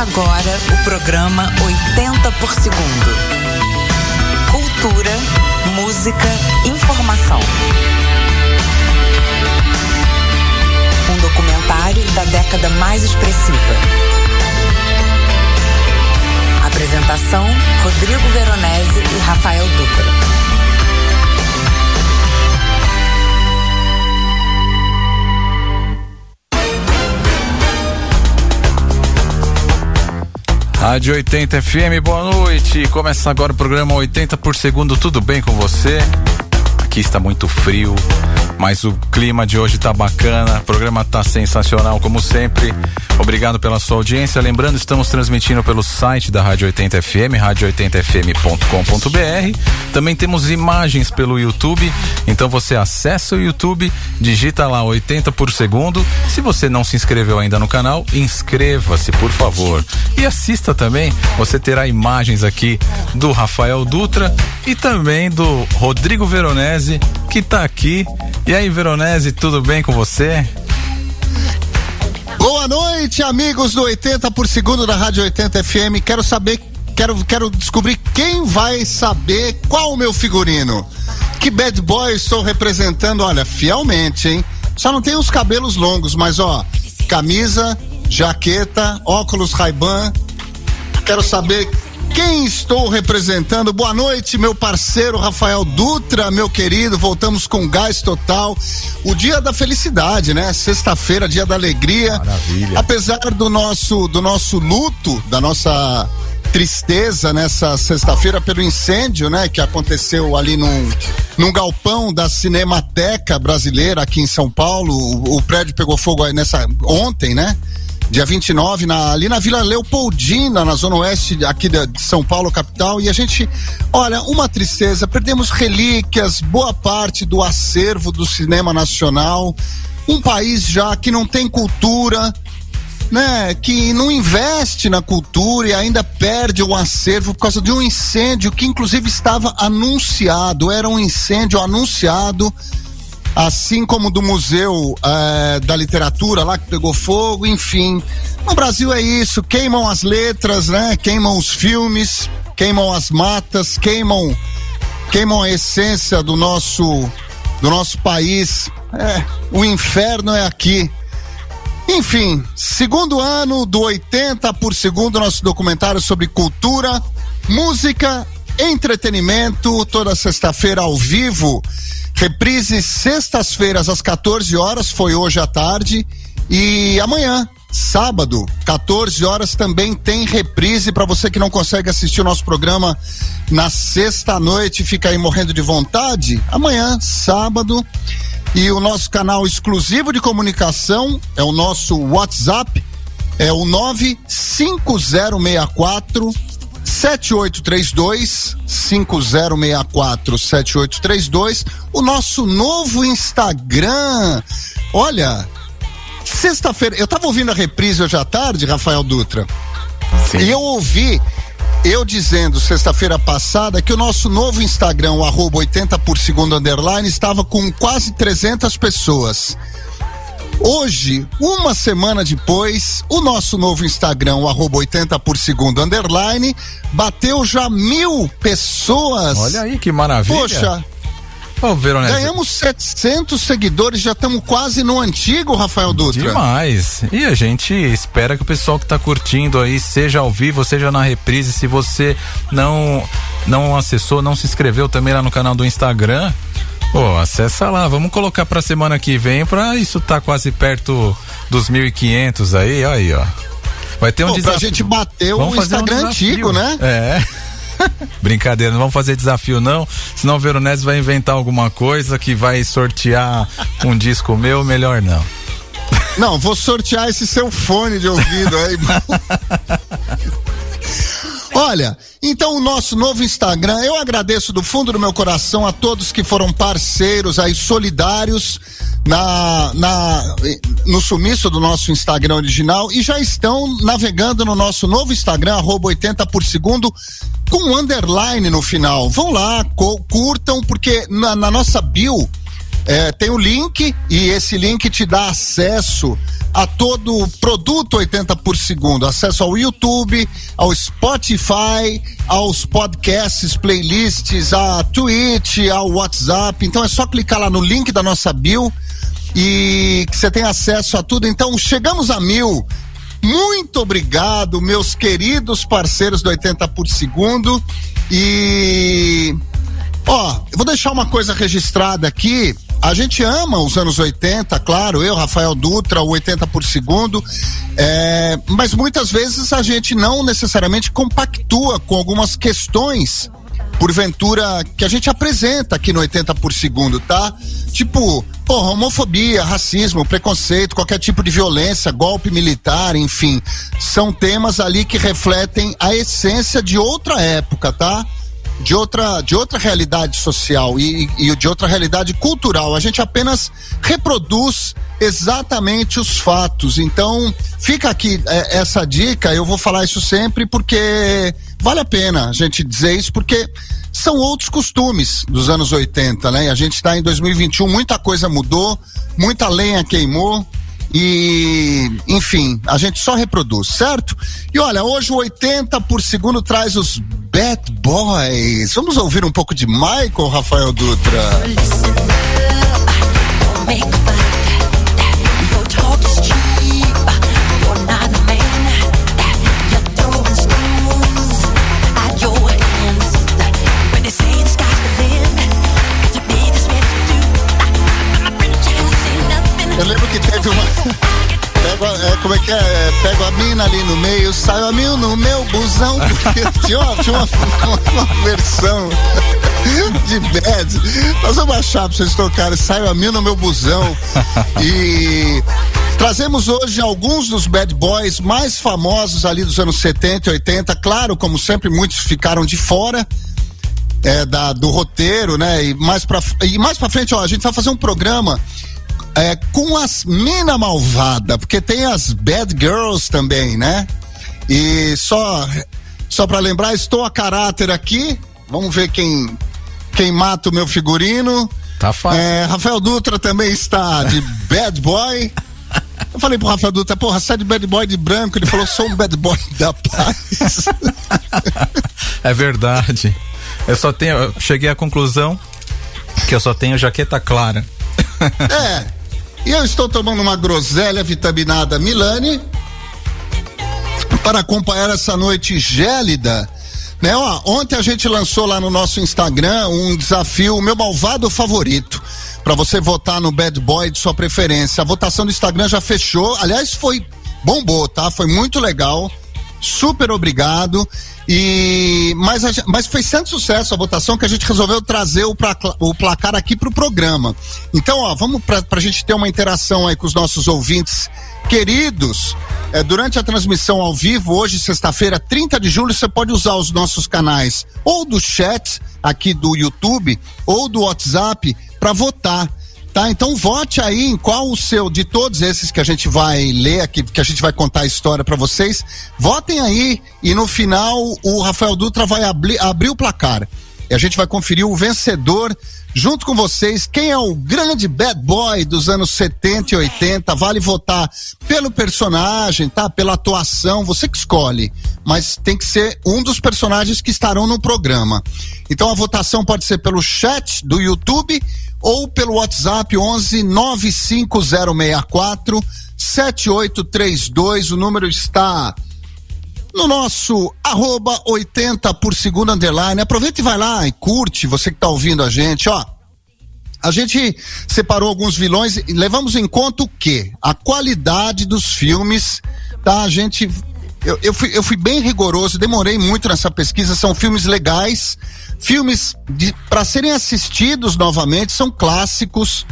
Agora o programa 80 por segundo. Cultura, música, informação. Um documentário da década mais expressiva. Apresentação: Rodrigo Veronese e Rafael Dutra. Rádio 80 FM, boa noite. Começa agora o programa 80 por segundo. Tudo bem com você? Aqui está muito frio, mas o clima de hoje tá bacana. O programa tá sensacional, como sempre. Obrigado pela sua audiência. Lembrando, estamos transmitindo pelo site da Rádio 80 FM, rádio80fm.com.br. Também temos imagens pelo YouTube. Então você acessa o YouTube, digita lá 80 por segundo. Se você não se inscreveu ainda no canal, inscreva-se, por favor. E assista também. Você terá imagens aqui do Rafael Dutra e também do Rodrigo Veronese, que está aqui. E aí, Veronese, tudo bem com você? Boa noite, amigos do 80 por segundo da Rádio 80 FM. Quero saber, quero, quero descobrir quem vai saber qual o meu figurino. Que bad boy estou representando, olha, fielmente, hein? Só não tem os cabelos longos, mas ó, camisa, jaqueta, óculos Ray-Ban. Quero saber quem estou representando? Boa noite, meu parceiro Rafael Dutra, meu querido. Voltamos com gás total. O dia da felicidade, né? Sexta-feira, dia da alegria. Maravilha. Apesar do nosso do nosso luto, da nossa tristeza nessa sexta-feira pelo incêndio, né, que aconteceu ali num, num galpão da Cinemateca Brasileira aqui em São Paulo. O, o prédio pegou fogo aí nessa ontem, né? Dia 29, na, ali na Vila Leopoldina, na zona oeste aqui de, de São Paulo, capital. E a gente, olha, uma tristeza, perdemos relíquias, boa parte do acervo do cinema nacional. Um país já que não tem cultura, né, que não investe na cultura e ainda perde o acervo por causa de um incêndio que inclusive estava anunciado, era um incêndio anunciado assim como do Museu eh, da Literatura lá que pegou fogo, enfim. No Brasil é isso, queimam as letras, né? Queimam os filmes, queimam as matas, queimam queimam a essência do nosso do nosso país. É, o inferno é aqui. Enfim, segundo ano do 80 por segundo, nosso documentário sobre cultura, música, entretenimento, toda sexta-feira ao vivo Reprise sextas-feiras às 14 horas, foi hoje à tarde. E amanhã, sábado, 14 horas, também tem reprise para você que não consegue assistir o nosso programa na sexta-noite, fica aí morrendo de vontade. Amanhã, sábado. E o nosso canal exclusivo de comunicação é o nosso WhatsApp, é o 95064 7832 5064 7832, o nosso novo Instagram. Olha, sexta-feira, eu tava ouvindo a reprise hoje à tarde, Rafael Dutra. Sim. E eu ouvi eu dizendo sexta-feira passada que o nosso novo Instagram, o arroba 80 por segundo underline, estava com quase 300 pessoas. Hoje, uma semana depois, o nosso novo Instagram, o arroba 80 por segundo underline, bateu já mil pessoas. Olha aí que maravilha. Poxa, Ô, Veronese. Ganhamos 700 seguidores, já estamos quase no antigo, Rafael Dutra. Demais. E a gente espera que o pessoal que está curtindo aí, seja ao vivo, seja na reprise, se você não não acessou, não se inscreveu também lá no canal do Instagram, Pô, acessa lá, vamos colocar pra semana que vem pra isso tá quase perto dos 1.500 aí, aí, ó. Vai ter um Pô, desafio. Pra gente bater vamos o Instagram um antigo, né? É. Brincadeira, não vamos fazer desafio não, senão o Veronese vai inventar alguma coisa que vai sortear um disco meu, melhor não. Não, vou sortear esse seu fone de ouvido aí. Olha, então o nosso novo Instagram, eu agradeço do fundo do meu coração a todos que foram parceiros aí, solidários na, na, no sumiço do nosso Instagram original e já estão navegando no nosso novo Instagram, arroba 80 por segundo, com um underline no final. Vão lá, curtam, porque na, na nossa bio é, tem o link e esse link te dá acesso a todo o produto 80 por segundo, acesso ao YouTube, ao Spotify, aos podcasts, playlists, a Twitch, ao WhatsApp. Então é só clicar lá no link da nossa bio e que você tem acesso a tudo. Então chegamos a mil. Muito obrigado, meus queridos parceiros do 80 por segundo. E ó, eu vou deixar uma coisa registrada aqui a gente ama os anos 80, claro, eu, Rafael Dutra, o 80 por segundo, é, mas muitas vezes a gente não necessariamente compactua com algumas questões, porventura, que a gente apresenta aqui no 80 por segundo, tá? Tipo, porra, homofobia, racismo, preconceito, qualquer tipo de violência, golpe militar, enfim, são temas ali que refletem a essência de outra época, tá? De outra, de outra realidade social e, e de outra realidade cultural. A gente apenas reproduz exatamente os fatos. Então, fica aqui é, essa dica, eu vou falar isso sempre porque vale a pena a gente dizer isso, porque são outros costumes dos anos 80, né? E a gente está em 2021, muita coisa mudou, muita lenha queimou. E, enfim, a gente só reproduz, certo? E olha, hoje o 80 por segundo traz os Bad Boys. Vamos ouvir um pouco de Michael Rafael Dutra. Eu lembro que teve uma. Pego, é, como é que é? é? Pego a mina ali no meio, saio a mil no meu busão. tinha uma, tinha uma, uma versão de bad. Nós vamos achar pra vocês tocarem. Saio a mil no meu busão. E. Trazemos hoje alguns dos bad boys mais famosos ali dos anos 70 e 80. Claro, como sempre, muitos ficaram de fora. É, da, do roteiro, né? E mais pra, e mais pra frente, ó, a gente vai fazer um programa é, com as mina malvada, porque tem as bad girls também, né? E só só para lembrar, estou a caráter aqui. Vamos ver quem quem mata o meu figurino. Tá fácil. É, Rafael Dutra também está de bad boy. Eu falei pro Rafael Dutra, porra, sai de bad boy de branco. Ele falou, sou um bad boy da paz. é verdade. Eu só tenho, eu cheguei à conclusão que eu só tenho jaqueta clara. É, e eu estou tomando uma groselha vitaminada Milani para acompanhar essa noite gélida. Né, ó, ontem a gente lançou lá no nosso Instagram um desafio, meu malvado favorito, para você votar no Bad Boy de sua preferência. A votação do Instagram já fechou. Aliás, foi bombou, tá? Foi muito legal. Super obrigado. E mas, mas fez tanto sucesso a votação que a gente resolveu trazer o, pra, o placar aqui para o programa. Então, ó, vamos para a gente ter uma interação aí com os nossos ouvintes queridos. É, durante a transmissão ao vivo, hoje, sexta-feira, 30 de julho, você pode usar os nossos canais ou do chat aqui do YouTube ou do WhatsApp para votar. Tá, então vote aí em qual o seu, de todos esses que a gente vai ler aqui, que a gente vai contar a história para vocês. Votem aí e no final o Rafael Dutra vai abri, abrir o placar. E a gente vai conferir o vencedor junto com vocês. Quem é o grande bad boy dos anos 70 e 80? Vale votar pelo personagem, tá? Pela atuação, você que escolhe. Mas tem que ser um dos personagens que estarão no programa. Então a votação pode ser pelo chat do YouTube ou pelo WhatsApp 11 95064 7832. O número está no nosso arroba 80 por segundo underline. Aproveita e vai lá e curte, você que está ouvindo a gente, ó. A gente separou alguns vilões e levamos em conta o quê? A qualidade dos filmes, tá? A gente eu, eu, fui, eu fui bem rigoroso, demorei muito nessa pesquisa. São filmes legais, filmes para serem assistidos novamente, são clássicos.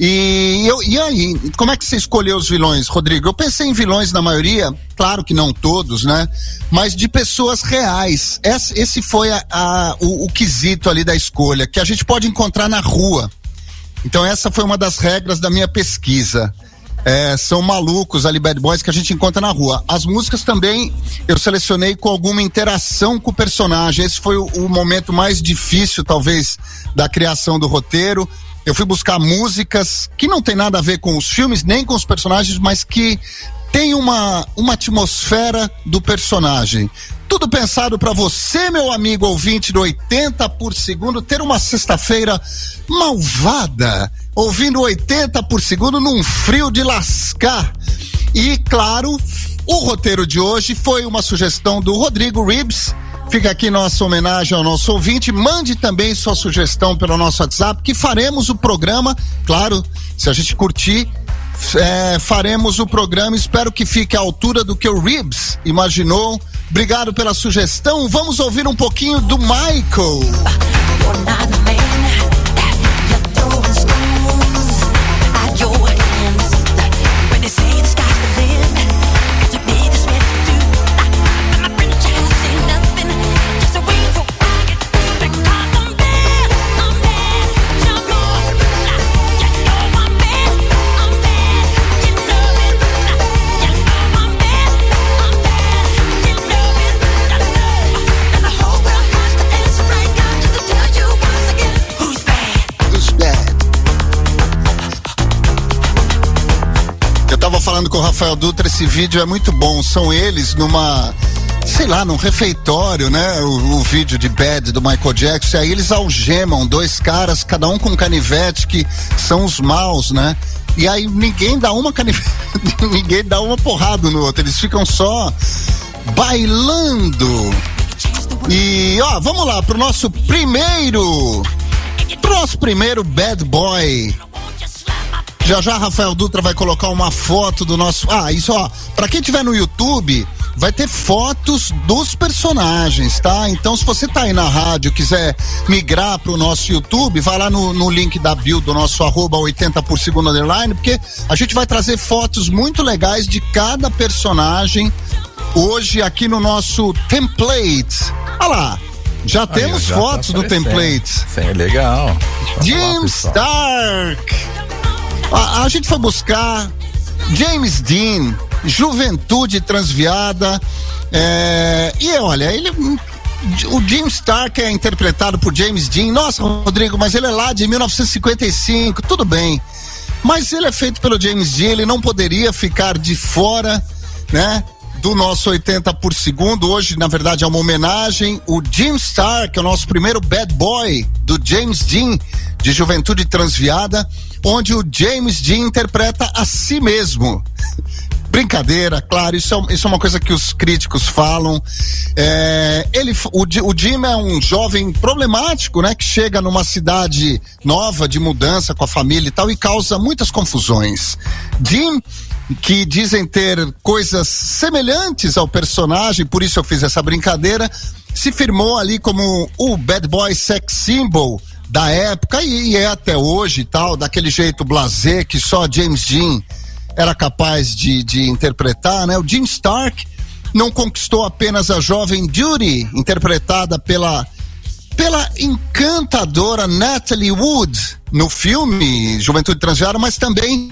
E, eu, e aí, como é que você escolheu os vilões, Rodrigo? Eu pensei em vilões na maioria, claro que não todos, né? Mas de pessoas reais. Esse, esse foi a, a, o, o quesito ali da escolha, que a gente pode encontrar na rua. Então, essa foi uma das regras da minha pesquisa. É, são malucos ali, bad boys que a gente encontra na rua. As músicas também eu selecionei com alguma interação com o personagem. Esse foi o, o momento mais difícil, talvez, da criação do roteiro. Eu fui buscar músicas que não tem nada a ver com os filmes, nem com os personagens, mas que tem uma, uma atmosfera do personagem. Tudo pensado para você, meu amigo ouvinte do 80 por segundo, ter uma sexta-feira malvada, ouvindo 80 por segundo num frio de lascar. E, claro, o roteiro de hoje foi uma sugestão do Rodrigo Ribs. Fica aqui nossa homenagem ao nosso ouvinte. Mande também sua sugestão pelo nosso WhatsApp, que faremos o programa. Claro, se a gente curtir, é, faremos o programa. Espero que fique à altura do que o Ribs imaginou. Obrigado pela sugestão. Vamos ouvir um pouquinho do Michael. Falando com o Rafael Dutra, esse vídeo é muito bom. São eles numa sei lá, num refeitório, né? O, o, vídeo de Bad do Michael Jackson. E aí eles algemam dois caras, cada um com um canivete, que são os maus, né? E aí ninguém dá uma canivete, ninguém dá uma porrada no outro. Eles ficam só bailando. E ó, vamos lá pro nosso primeiro, pro nosso primeiro Bad Boy. Já já Rafael Dutra vai colocar uma foto do nosso. Ah, isso ó, para quem tiver no YouTube, vai ter fotos dos personagens, tá? Então, se você tá aí na rádio, quiser migrar pro nosso YouTube, vai lá no, no link da bio do nosso arroba 80 por segundo underline, porque a gente vai trazer fotos muito legais de cada personagem hoje aqui no nosso template. Olha lá. Já aí, temos já tá fotos tá do template. Sim, legal. Jim Stark. A, a gente foi buscar James Dean, Juventude Transviada. É, e olha, ele. O Jim Stark é interpretado por James Dean. Nossa, Rodrigo, mas ele é lá de 1955, tudo bem. Mas ele é feito pelo James Dean, ele não poderia ficar de fora, né? Do nosso 80 por segundo. Hoje, na verdade, é uma homenagem. O Jim Stark, é o nosso primeiro bad boy do James Dean, de Juventude Transviada onde o James Dean interpreta a si mesmo. Brincadeira, claro, isso é, isso é uma coisa que os críticos falam. É, ele, o, o Jim é um jovem problemático, né? Que chega numa cidade nova, de mudança com a família e tal, e causa muitas confusões. Jim que dizem ter coisas semelhantes ao personagem, por isso eu fiz essa brincadeira, se firmou ali como o bad boy sex symbol da época e, é até hoje tal, daquele jeito blazer que só James Dean era capaz de, de interpretar, né? O Jim Stark não conquistou apenas a jovem Judy, interpretada pela pela encantadora Natalie Wood no filme Juventude Transviada, mas também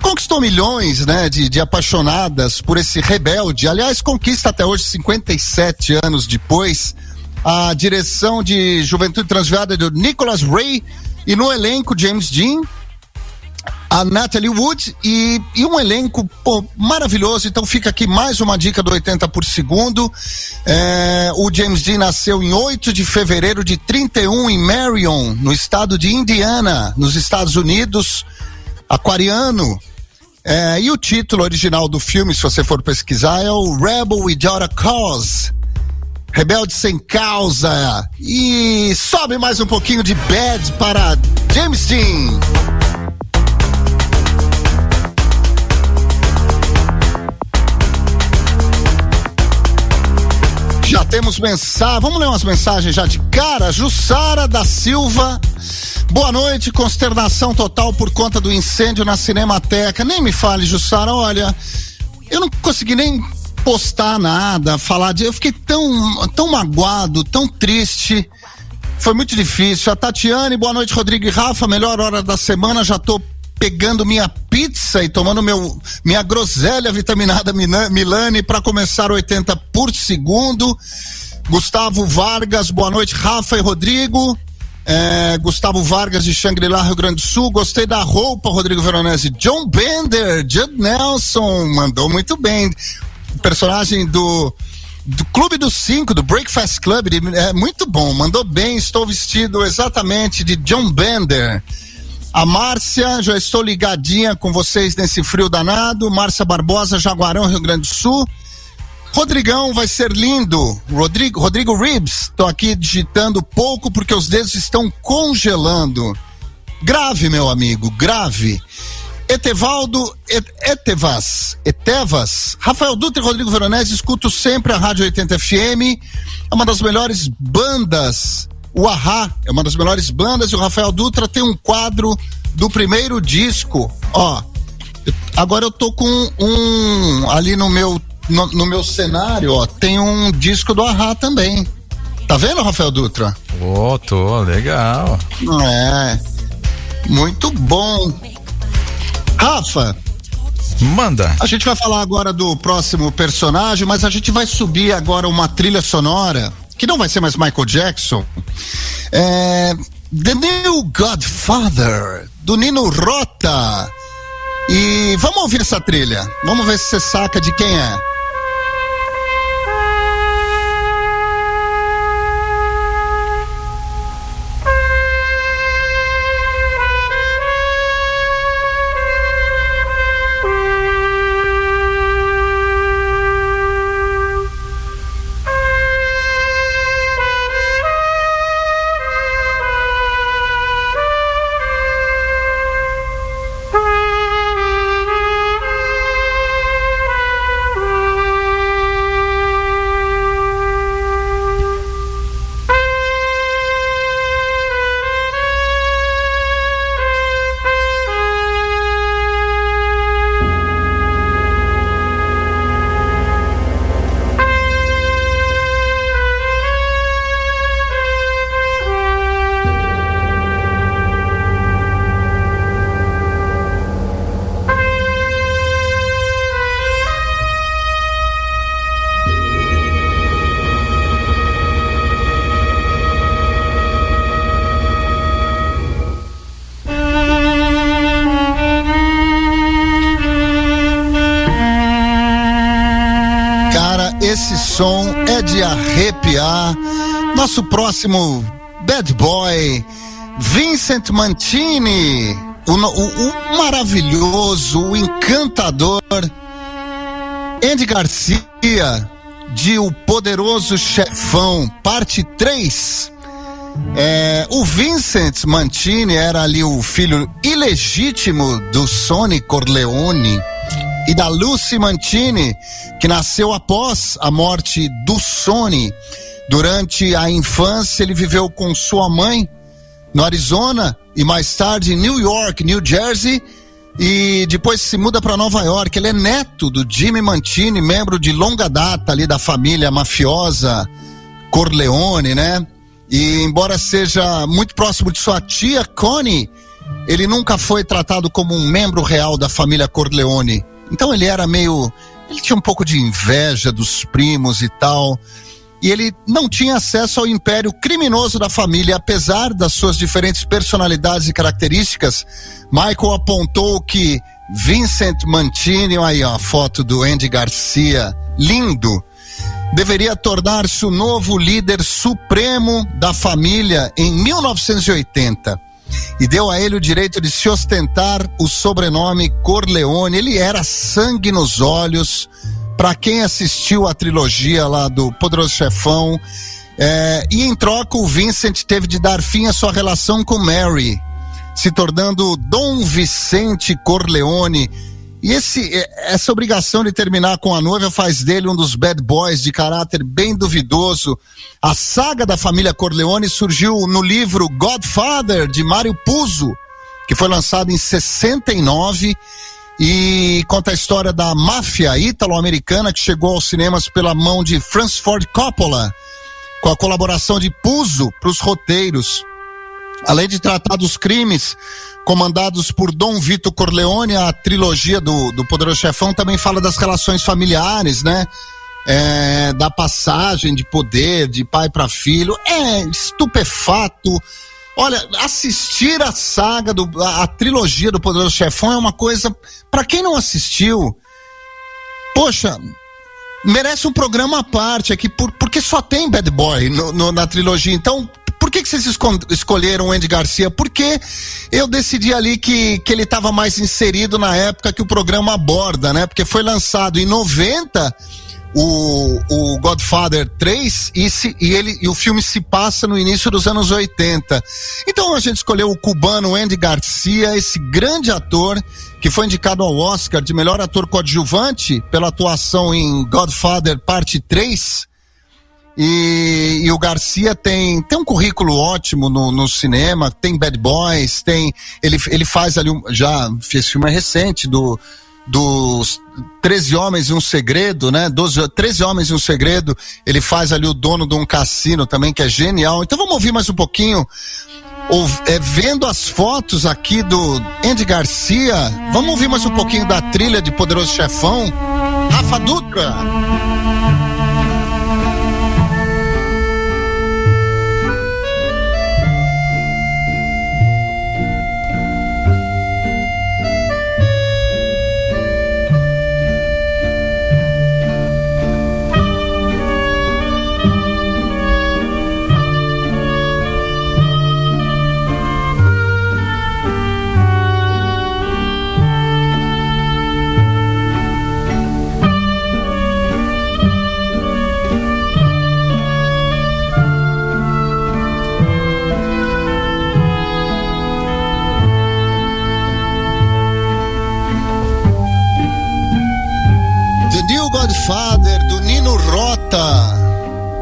conquistou milhões, né, de, de apaixonadas por esse rebelde. Aliás, conquista até hoje, 57 anos depois a direção de Juventude Transviada do Nicholas Ray e no elenco James Dean, a Natalie Wood e, e um elenco pô, maravilhoso. Então fica aqui mais uma dica do 80 por segundo. É, o James Dean nasceu em 8 de fevereiro de 31 em Marion, no estado de Indiana, nos Estados Unidos. Aquariano. É, e o título original do filme, se você for pesquisar, é o Rebel Without a Cause. Rebelde Sem Causa. E sobe mais um pouquinho de Bad para James Dean. Já temos mensagem. Vamos ler umas mensagens já de cara. Jussara da Silva. Boa noite, consternação total por conta do incêndio na Cinemateca. Nem me fale, Jussara, olha, eu não consegui nem postar nada, falar de. Eu fiquei tão, tão magoado, tão triste. Foi muito difícil. A Tatiane, boa noite, Rodrigo e Rafa. Melhor hora da semana, já tô pegando minha pizza e tomando meu minha groselha vitaminada Milani para começar 80 por segundo. Gustavo Vargas, boa noite, Rafa e Rodrigo. É, Gustavo Vargas de Xangri-Lá, Rio Grande do Sul. Gostei da roupa, Rodrigo Veronese. John Bender, Judd Nelson, mandou muito bem. Personagem do do Clube dos Cinco, do Breakfast Club, é muito bom, mandou bem, estou vestido exatamente de John Bender. A Márcia, já estou ligadinha com vocês nesse frio danado. Márcia Barbosa, Jaguarão, Rio Grande do Sul. Rodrigão vai ser lindo. Rodrigo, Rodrigo Ribs, estou aqui digitando pouco porque os dedos estão congelando. Grave, meu amigo, grave. Etevaldo Et, Etevas, Etevas, Rafael Dutra e Rodrigo Veronese, escuto sempre a Rádio 80 FM, é uma das melhores bandas, o Ahá é uma das melhores bandas e o Rafael Dutra tem um quadro do primeiro disco, ó, agora eu tô com um, ali no meu, no, no meu cenário, ó, tem um disco do Ahá também, tá vendo, Rafael Dutra? Ô, oh, tô, legal. É, muito bom. Rafa. Manda. A gente vai falar agora do próximo personagem, mas a gente vai subir agora uma trilha sonora que não vai ser mais Michael Jackson. É, The New Godfather, do Nino Rota. E vamos ouvir essa trilha. Vamos ver se você saca de quem é. Próximo bad boy, Vincent Mantini, o, o, o maravilhoso, o encantador Andy Garcia, de O Poderoso Chefão, parte 3. É, o Vincent Mantini era ali o filho ilegítimo do Sonny Corleone e da Lucy Mantini, que nasceu após a morte do Sony. Durante a infância, ele viveu com sua mãe no Arizona e mais tarde em New York, New Jersey, e depois se muda para Nova York. Ele é neto do Jimmy Mantini, membro de longa data ali da família mafiosa Corleone, né? E embora seja muito próximo de sua tia Connie, ele nunca foi tratado como um membro real da família Corleone. Então ele era meio. Ele tinha um pouco de inveja dos primos e tal. E ele não tinha acesso ao império criminoso da família, apesar das suas diferentes personalidades e características. Michael apontou que Vincent Mantini, aí ó, a foto do Andy Garcia, lindo, deveria tornar-se o novo líder supremo da família em 1980 e deu a ele o direito de se ostentar o sobrenome Corleone. Ele era sangue nos olhos. Para quem assistiu a trilogia lá do Poderoso Chefão, é, e em troca o Vincent teve de dar fim à sua relação com Mary, se tornando Dom Vicente Corleone e esse, é, essa obrigação de terminar com a noiva faz dele um dos bad boys de caráter bem duvidoso. A saga da família Corleone surgiu no livro Godfather, de Mário Puzo, que foi lançado em 69 e conta a história da máfia ítalo-americana que chegou aos cinemas pela mão de Francis Ford Coppola, com a colaboração de Puzo para os roteiros. Além de tratar dos crimes comandados por Dom Vito Corleone, a trilogia do, do Poderoso Chefão também fala das relações familiares, né? É, da passagem de poder de pai para filho. É estupefato. Olha, assistir a saga, do, a, a trilogia do Poderoso Chefão é uma coisa. para quem não assistiu, poxa, merece um programa à parte aqui, por, porque só tem Bad Boy no, no, na trilogia. Então, por que, que vocês escolheram o Andy Garcia? Porque eu decidi ali que, que ele estava mais inserido na época que o programa aborda, né? Porque foi lançado em 90 o, o Godfather 3 e, se, e, ele, e o filme se passa no início dos anos 80. Então a gente escolheu o cubano Andy Garcia, esse grande ator que foi indicado ao Oscar de melhor ator coadjuvante pela atuação em Godfather Parte 3. E, e, o Garcia tem, tem um currículo ótimo no, no cinema, tem Bad Boys, tem. Ele, ele faz ali um, já fez filme recente do dos 13 Homens e um Segredo, né? 12, 13 Homens e um Segredo. Ele faz ali o dono de um cassino também, que é genial. Então vamos ouvir mais um pouquinho. Ou, é, vendo as fotos aqui do Andy Garcia, vamos ouvir mais um pouquinho da trilha de Poderoso Chefão. Rafa Dutra.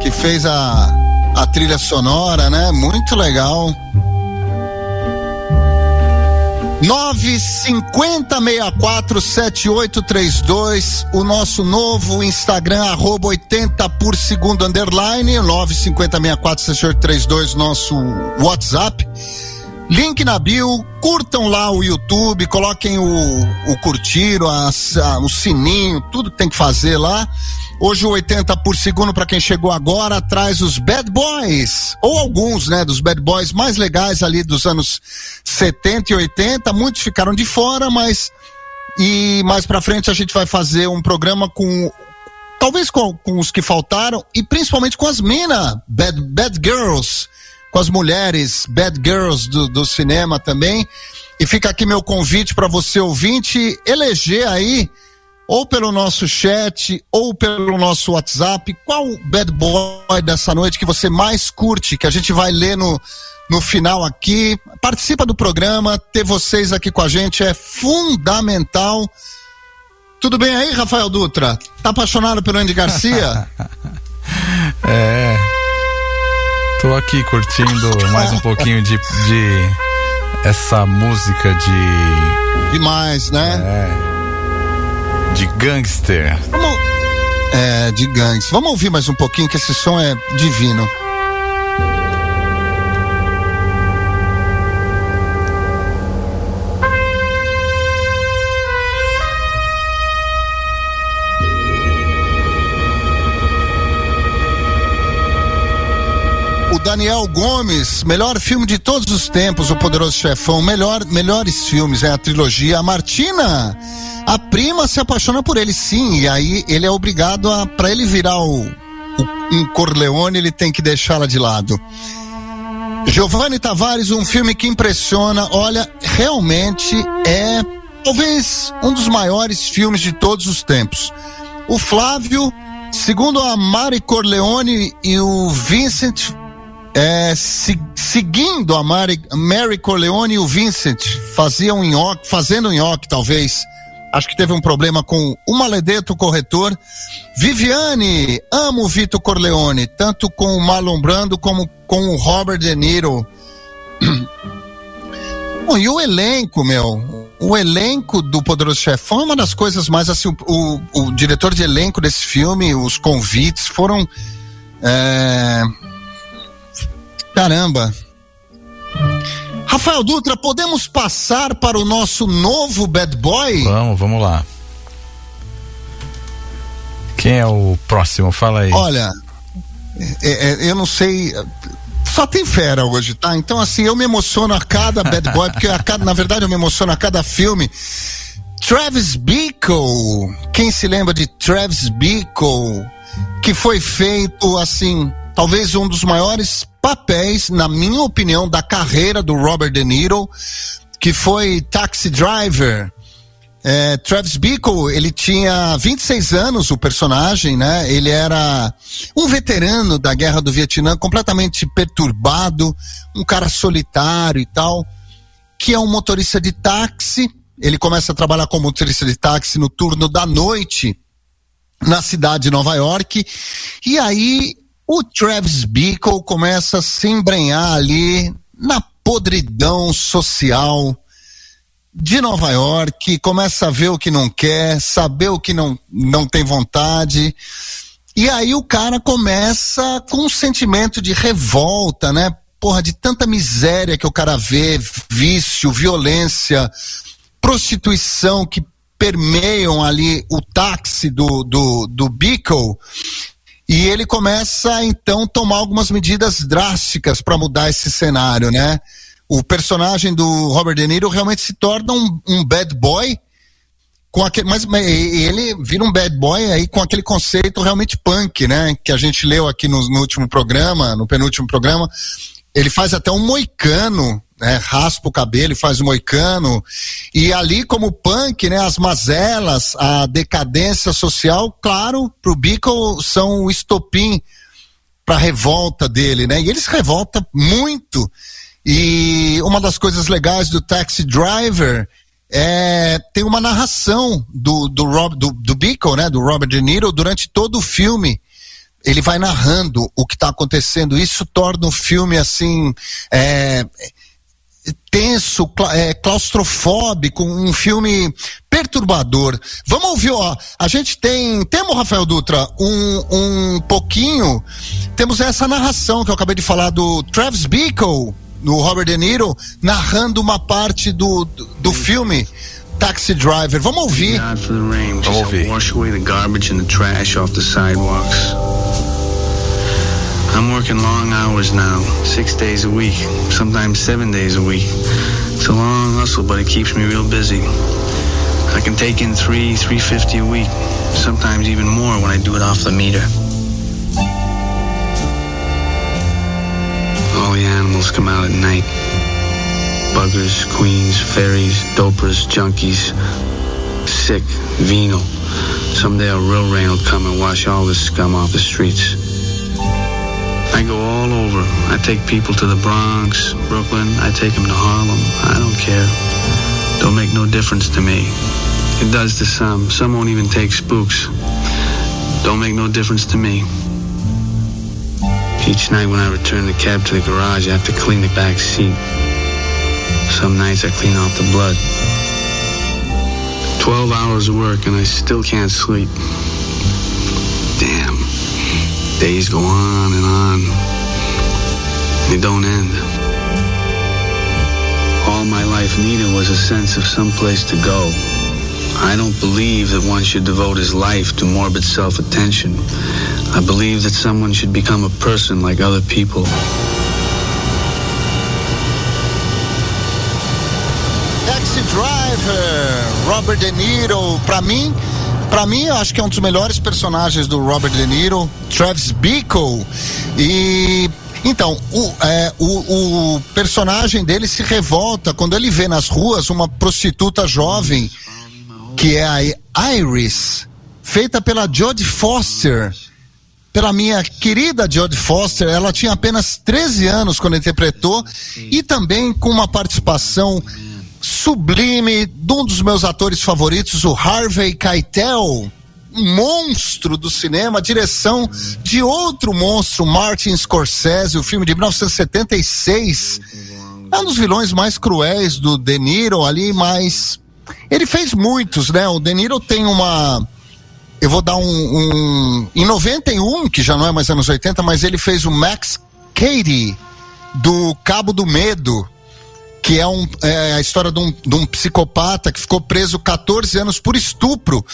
Que fez a, a trilha sonora, né? Muito legal. 950647832, o nosso novo Instagram, arroba 80 por segundo underline, 950647832, nosso WhatsApp. Link na bio, curtam lá o YouTube, coloquem o, o curtir, a, a, o sininho, tudo que tem que fazer lá. Hoje o 80 por segundo para quem chegou agora traz os Bad Boys, ou alguns, né, dos Bad Boys mais legais ali dos anos 70 e 80. Muitos ficaram de fora, mas e mais para frente a gente vai fazer um programa com talvez com, com os que faltaram e principalmente com as mina Bad Bad Girls, com as mulheres Bad Girls do, do cinema também. E fica aqui meu convite para você ouvinte eleger aí ou pelo nosso chat, ou pelo nosso WhatsApp, qual bad boy dessa noite que você mais curte, que a gente vai ler no, no final aqui. Participa do programa, ter vocês aqui com a gente é fundamental. Tudo bem aí, Rafael Dutra? Tá apaixonado pelo Andy Garcia? é. Tô aqui curtindo mais um pouquinho de, de essa música de. Demais, né? É de gangster. Vamos... É, de gangster. Vamos ouvir mais um pouquinho que esse som é divino. Daniel Gomes, melhor filme de todos os tempos, O Poderoso Chefão, melhor, melhores filmes, é a trilogia. A Martina, a prima se apaixona por ele, sim, e aí ele é obrigado a, para ele virar o, o, um Corleone, ele tem que deixá-la de lado. Giovanni Tavares, um filme que impressiona, olha, realmente é talvez um dos maiores filmes de todos os tempos. O Flávio, segundo a Mari Corleone e o Vincent, é, se, seguindo a Mari, Mary Corleone e o Vincent, faziam nhoque, fazendo nhoque talvez Acho que teve um problema com o Maledeto corretor. Viviane, amo o Vitor Corleone, tanto com o Marlon Brando como com o Robert De Niro. Bom, e o elenco, meu? O elenco do Poderoso Chefão é uma das coisas mais assim. O, o, o diretor de elenco desse filme, os convites foram. É... Caramba, Rafael Dutra, podemos passar para o nosso novo bad boy? Vamos, vamos lá. Quem é o próximo? Fala aí. Olha, é, é, eu não sei. Só tem fera hoje, tá? Então, assim, eu me emociono a cada bad boy, porque a cada, na verdade eu me emociono a cada filme. Travis Bickle, quem se lembra de Travis Bickle, que foi feito, assim, talvez um dos maiores papéis, na minha opinião, da carreira do Robert De Niro, que foi Taxi Driver. É, Travis Bickle, ele tinha 26 anos, o personagem, né? Ele era um veterano da guerra do Vietnã, completamente perturbado, um cara solitário e tal, que é um motorista de táxi. Ele começa a trabalhar como motorista de táxi no turno da noite na cidade de Nova York. E aí o Travis Bickle começa a se embrenhar ali na podridão social de Nova York, começa a ver o que não quer, saber o que não, não tem vontade. E aí o cara começa com um sentimento de revolta, né? Porra, de tanta miséria que o cara vê, vício, violência, prostituição que permeiam ali o táxi do, do, do Bickle. E ele começa então tomar algumas medidas drásticas para mudar esse cenário, né? O personagem do Robert De Niro realmente se torna um, um bad boy com aquele, mas, mas, ele vira um bad boy aí com aquele conceito realmente punk, né? Que a gente leu aqui no, no último programa, no penúltimo programa. Ele faz até um moicano né, raspa o cabelo e faz o moicano. E ali, como punk, né, as mazelas, a decadência social, claro, pro Bico são o estopim para revolta dele, né? E ele se revolta muito. E uma das coisas legais do Taxi Driver é tem uma narração do do, Rob, do, do né, do Robert De Niro durante todo o filme ele vai narrando o que está acontecendo. Isso torna o filme assim é, tenso, é, claustrofóbico, um filme perturbador. Vamos ouvir, ó. A gente tem, temos, Rafael Dutra, um, um pouquinho, temos essa narração que eu acabei de falar do Travis Bickle, no Robert De Niro, narrando uma parte do, do, do filme. Taxi Driver. Vamos ouvir. Vamos ouvir. I'm working long hours now, six days a week, sometimes seven days a week. It's a long hustle, but it keeps me real busy. I can take in three, three fifty a week, sometimes even more when I do it off the meter. All the animals come out at night. Buggers, queens, fairies, dopers, junkies, sick, venal. Someday a real rain will come and wash all this scum off the streets. I go all over. I take people to the Bronx, Brooklyn. I take them to Harlem. I don't care. Don't make no difference to me. It does to some. Some won't even take spooks. Don't make no difference to me. Each night when I return the cab to the garage, I have to clean the back seat. Some nights I clean off the blood. Twelve hours of work and I still can't sleep. Damn. Days go on and on. They don't end. All my life needed was a sense of some place to go. I don't believe that one should devote his life to morbid self-attention. I believe that someone should become a person like other people. Taxi Driver, Robert De Niro, pra mim Para mim, eu acho que é um dos melhores personagens do Robert De Niro, Travis Bickle. E então, o, é, o, o, personagem dele se revolta quando ele vê nas ruas uma prostituta jovem, que é a Iris, feita pela Jodie Foster. Pela minha querida Jodie Foster, ela tinha apenas 13 anos quando interpretou e também com uma participação sublime de um dos meus atores favoritos, o Harvey Keitel, monstro do cinema, direção de outro monstro, Martin Scorsese, o filme de 1976. É um dos vilões mais cruéis do De Niro ali, mas ele fez muitos, né? O De Niro tem uma eu vou dar um, um, em 91, que já não é mais anos 80, mas ele fez o Max Cady do Cabo do Medo, que é, um, é a história de um, de um, psicopata que ficou preso 14 anos por estupro.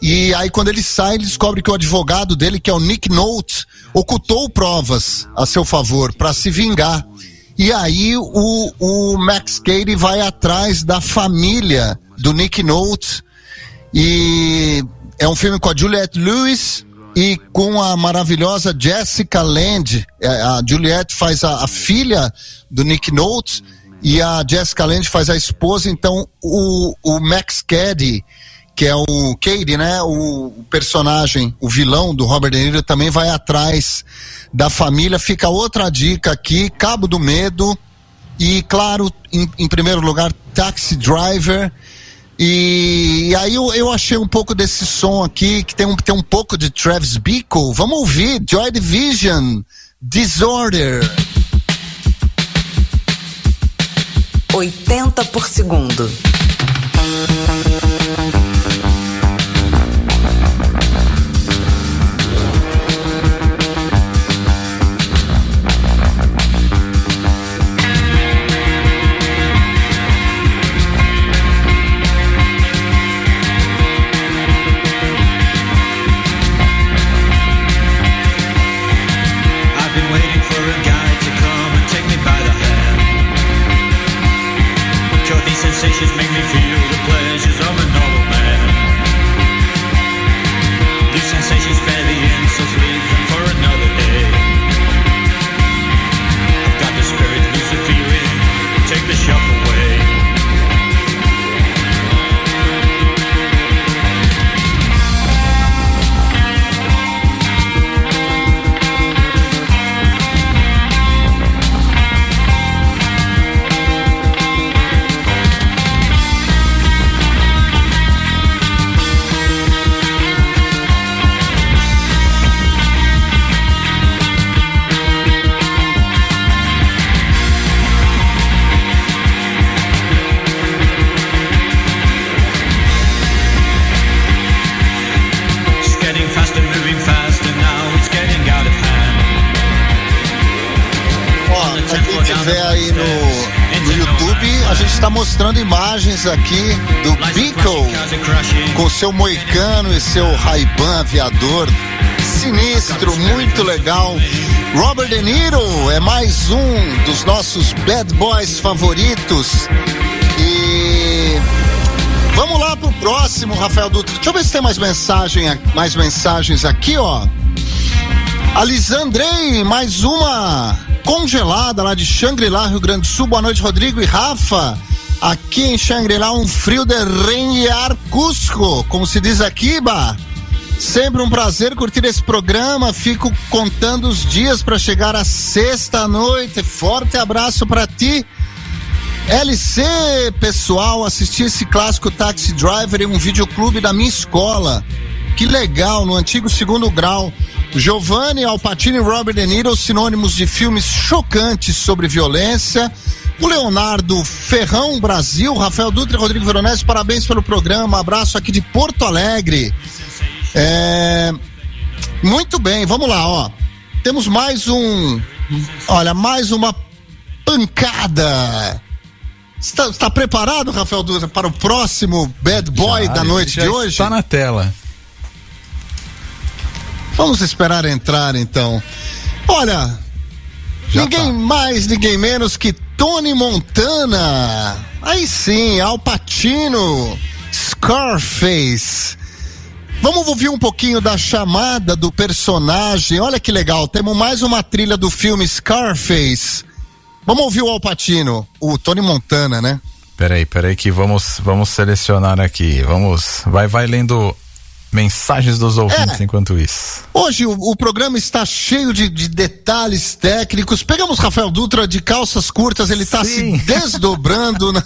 E aí, quando ele sai, ele descobre que o advogado dele, que é o Nick Note, ocultou provas a seu favor para se vingar. E aí, o, o Max Cady vai atrás da família do Nick Note. E é um filme com a Juliette Lewis e com a maravilhosa Jessica Land. É, a Juliette faz a, a filha do Nick Note e a Jessica Lange faz a esposa, então o, o Max Caddy, que é o Cady, né, o, personagem, o vilão do Robert De Niro também vai atrás da família. Fica outra dica aqui, Cabo do Medo e claro, em, em primeiro lugar, Taxi Driver. E, e, aí eu, eu achei um pouco desse som aqui, que tem um, tem um pouco de Travis Bickle. Vamos ouvir Joy Division, Disorder. 80 por segundo. delicious, make me feel the pleasures of a night. Aqui do Beagle com seu moicano e seu Ray-Ban aviador. Sinistro, muito legal. Robert De Niro é mais um dos nossos bad boys favoritos. E vamos lá pro próximo, Rafael Dutra. Deixa eu ver se tem mais mensagem, mais mensagens aqui, ó. Alisandrei, mais uma congelada lá de Xangri-Lá, Rio Grande do Sul. Boa noite, Rodrigo e Rafa. Aqui em Xangri-Lá, um frio de renhar Cusco, como se diz aqui, bah. Sempre um prazer curtir esse programa. Fico contando os dias para chegar à sexta-noite. Forte abraço para ti. LC, pessoal, assisti esse clássico Taxi Driver em um videoclube da minha escola. Que legal, no antigo segundo grau. Giovanni, Alpatino e Robert De Niro, sinônimos de filmes chocantes sobre violência o Leonardo Ferrão Brasil, Rafael Dutra e Rodrigo Veronese, parabéns pelo programa. Abraço aqui de Porto Alegre. É... Muito bem, vamos lá, ó. Temos mais um. Olha, mais uma pancada. Está, está preparado, Rafael Dutra, para o próximo Bad Boy já, da noite de hoje? Está na tela. Vamos esperar entrar então. Olha, já ninguém tá. mais, ninguém menos que Tony Montana. Aí sim, Al Pacino, Scarface. Vamos ouvir um pouquinho da chamada do personagem. Olha que legal, temos mais uma trilha do filme Scarface. Vamos ouvir o Al Pacino, o Tony Montana, né? Peraí, peraí que vamos, vamos selecionar aqui. Vamos, vai, vai lendo Mensagens dos ouvintes é. enquanto isso. Hoje o, o programa está cheio de, de, detalhes técnicos. Pegamos Rafael Dutra de calças curtas, ele está se desdobrando. Na...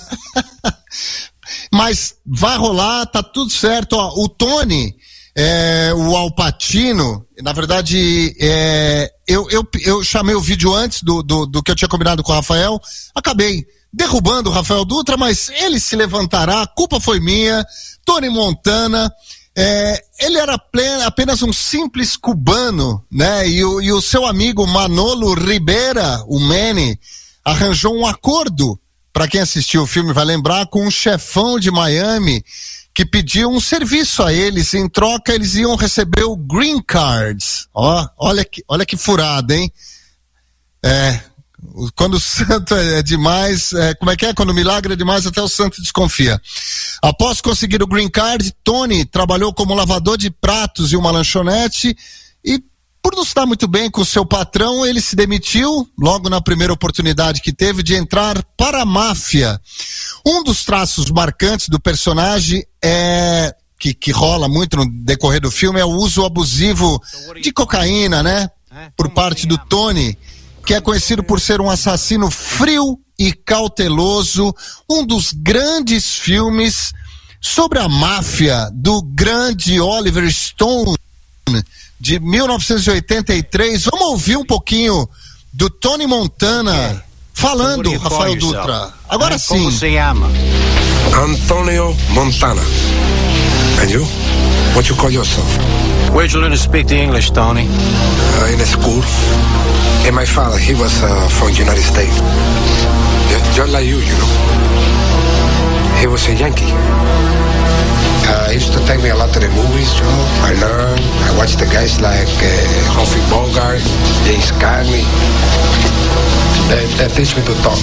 Mas vai rolar, tá tudo certo. Ó, o Tony, é, o Alpatino, na verdade, é, eu, eu, eu chamei o vídeo antes do, do, do que eu tinha combinado com o Rafael, acabei derrubando o Rafael Dutra, mas ele se levantará, a culpa foi minha. Tony Montana. É, ele era apenas um simples cubano, né? E o, e o seu amigo Manolo Ribeira, o Manny, arranjou um acordo para quem assistiu o filme vai lembrar, com um chefão de Miami que pediu um serviço a eles. Em troca, eles iam receber o Green Cards. Ó, olha que, olha que furada, hein? É, quando o santo é demais, é, como é que é? Quando o milagre é demais, até o santo desconfia. Após conseguir o green card, Tony trabalhou como lavador de pratos em uma lanchonete e por não estar muito bem com seu patrão, ele se demitiu logo na primeira oportunidade que teve de entrar para a máfia. Um dos traços marcantes do personagem é que, que rola muito no decorrer do filme é o uso abusivo de cocaína, né? Por parte do Tony que é conhecido por ser um assassino frio e cauteloso, um dos grandes filmes sobre a máfia do grande Oliver Stone de 1983. Vamos ouvir um pouquinho do Tony Montana falando, Rafael Dutra. Agora sim. Como se chama? Antonio Montana. And you? What you call yourself? Where'd you learn to speak the English, Tony? Uh, in school. And my father, he was uh, from the United States. Just like you, you know. He was a Yankee. Uh, he used to take me a lot to the movies, you know. I learned. I watched the guys like uh, Humphrey Bogart, Jay Scarlett. They, they teach me to talk.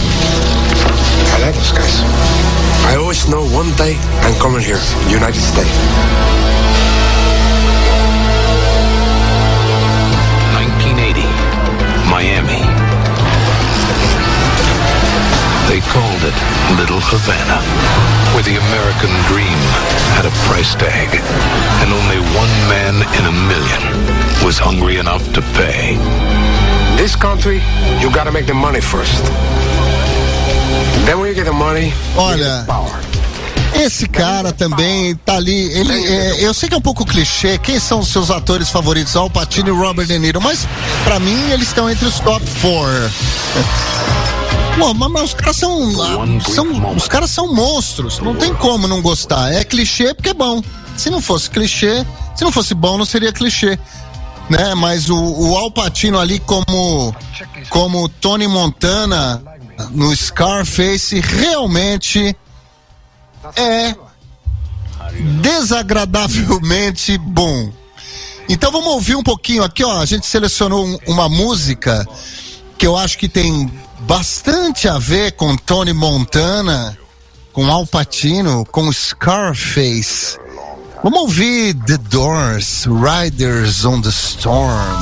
I like those guys. I always know one day I'm coming here, United States. They called it Little Havana, where the American dream had a price tag, and only one man in a million was hungry enough to pay. This country, you gotta make the money first. Then when you get the money, Olha, you get the power. Esse cara também tá ali. Ele, é, eu sei que é um pouco clichê. Quem são os seus atores favoritos? Al Pacino e Robert De Niro. Mas para mim eles estão entre os top four. Pô, mas, mas, os caras são, são. Os caras são monstros. Não tem como não gostar. É clichê porque é bom. Se não fosse clichê, se não fosse bom, não seria clichê. Né? Mas o, o Al Pacino ali como, como Tony Montana no Scarface realmente é desagradavelmente bom. Então vamos ouvir um pouquinho aqui, ó. A gente selecionou um, uma música que eu acho que tem bastante a ver com Tony Montana, com Al Pacino, com Scarface. Vamos ouvir The Doors, Riders on the Storm.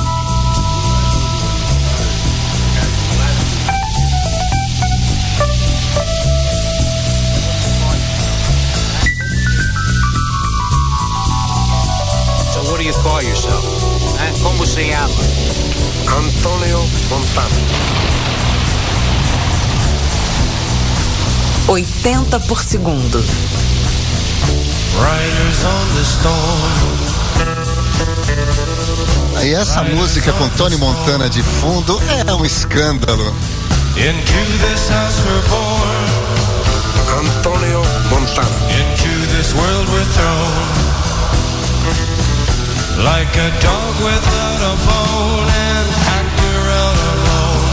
call yourself? Eh? Como se llama? Antonio Montana. 80 por segundo. Riders on the storm. Aí essa música com Tony Montana de fundo é um escândalo. Into this house we're born. Antonio Montana. Into this world we're thrown. Like a dog without a bone and actor out alone.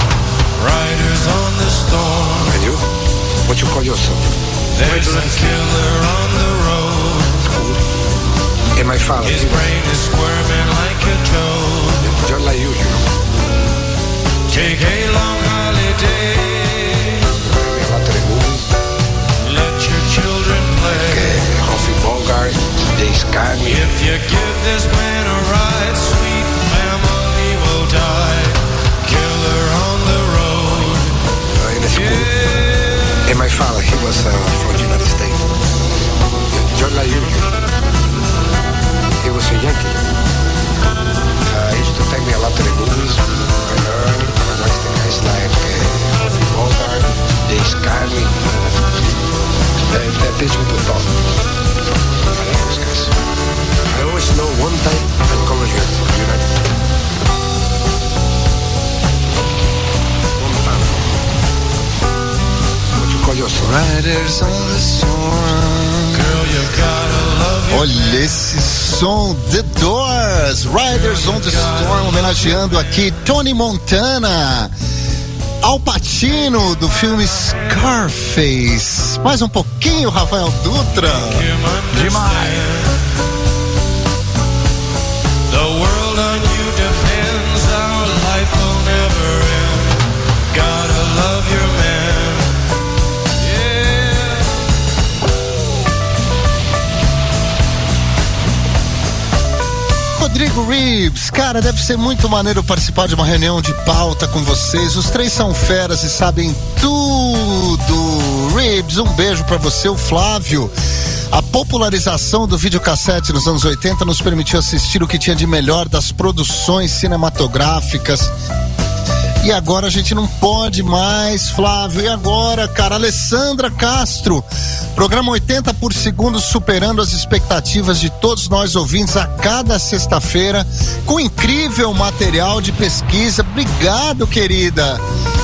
Riders on the storm. And you? What you call yourself? There's a killer on the road. And my father. His brain is squirming like a toad. Just like you, you know. Take a long holiday. Let your children play. Okay, Humphrey Bogart. they sky me. If you give this man a ride, And my father, he was uh, from the United States. Just like you. He was a Yankee. Uh, he used to take me a lot to the movies. I learned. I watched the guys like uh. They sky me. They, they teach me to talk. I always know one time I'm coming here, United. One love Olha esse som, The Doors, Riders on the Storm, homenageando aqui Tony Montana. Al Pacino do filme Scarface. Mais um pouquinho, Rafael Dutra. Demais. Rodrigo Reeves, cara, deve ser muito maneiro participar de uma reunião de pauta com vocês. Os três são feras e sabem tudo. Reeves, um beijo para você, o Flávio. A popularização do videocassete nos anos 80 nos permitiu assistir o que tinha de melhor das produções cinematográficas. E agora a gente não pode mais, Flávio. E agora, cara? Alessandra Castro. Programa 80 por segundo, superando as expectativas de todos nós ouvintes a cada sexta-feira, com incrível material de pesquisa. Obrigado, querida.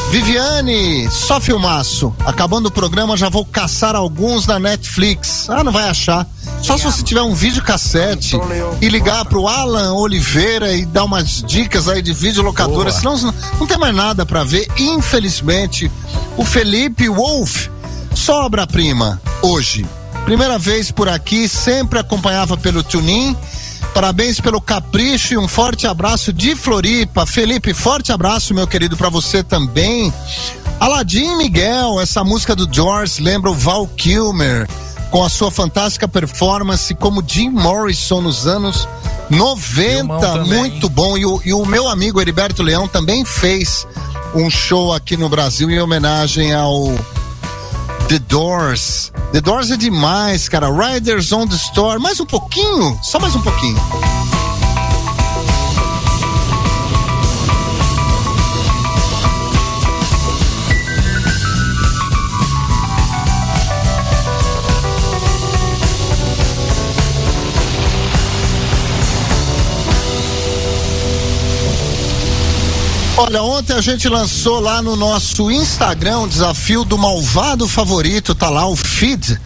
Viviane, só filmaço. Acabando o programa, já vou caçar alguns na Netflix. Ah, não vai achar. Só se você tiver um vídeo cassete e ligar pro Alan Oliveira e dar umas dicas aí de videolocadora, senão não, não tem mais nada para ver. Infelizmente, o Felipe Wolf, só obra-prima, hoje. Primeira vez por aqui, sempre acompanhava pelo Tunin. Parabéns pelo capricho e um forte abraço de Floripa. Felipe, forte abraço, meu querido, para você também. Aladim Miguel, essa música do George lembra o Val Kilmer com a sua fantástica performance como Jim Morrison nos anos 90, muito bom. E o, e o, meu amigo Heriberto Leão também fez um show aqui no Brasil em homenagem ao The Doors. The Doors é demais, cara. Riders on the Store. Mais um pouquinho, só mais um pouquinho. Olha, ontem a gente lançou lá no nosso Instagram o desafio do malvado favorito, tá lá o feed,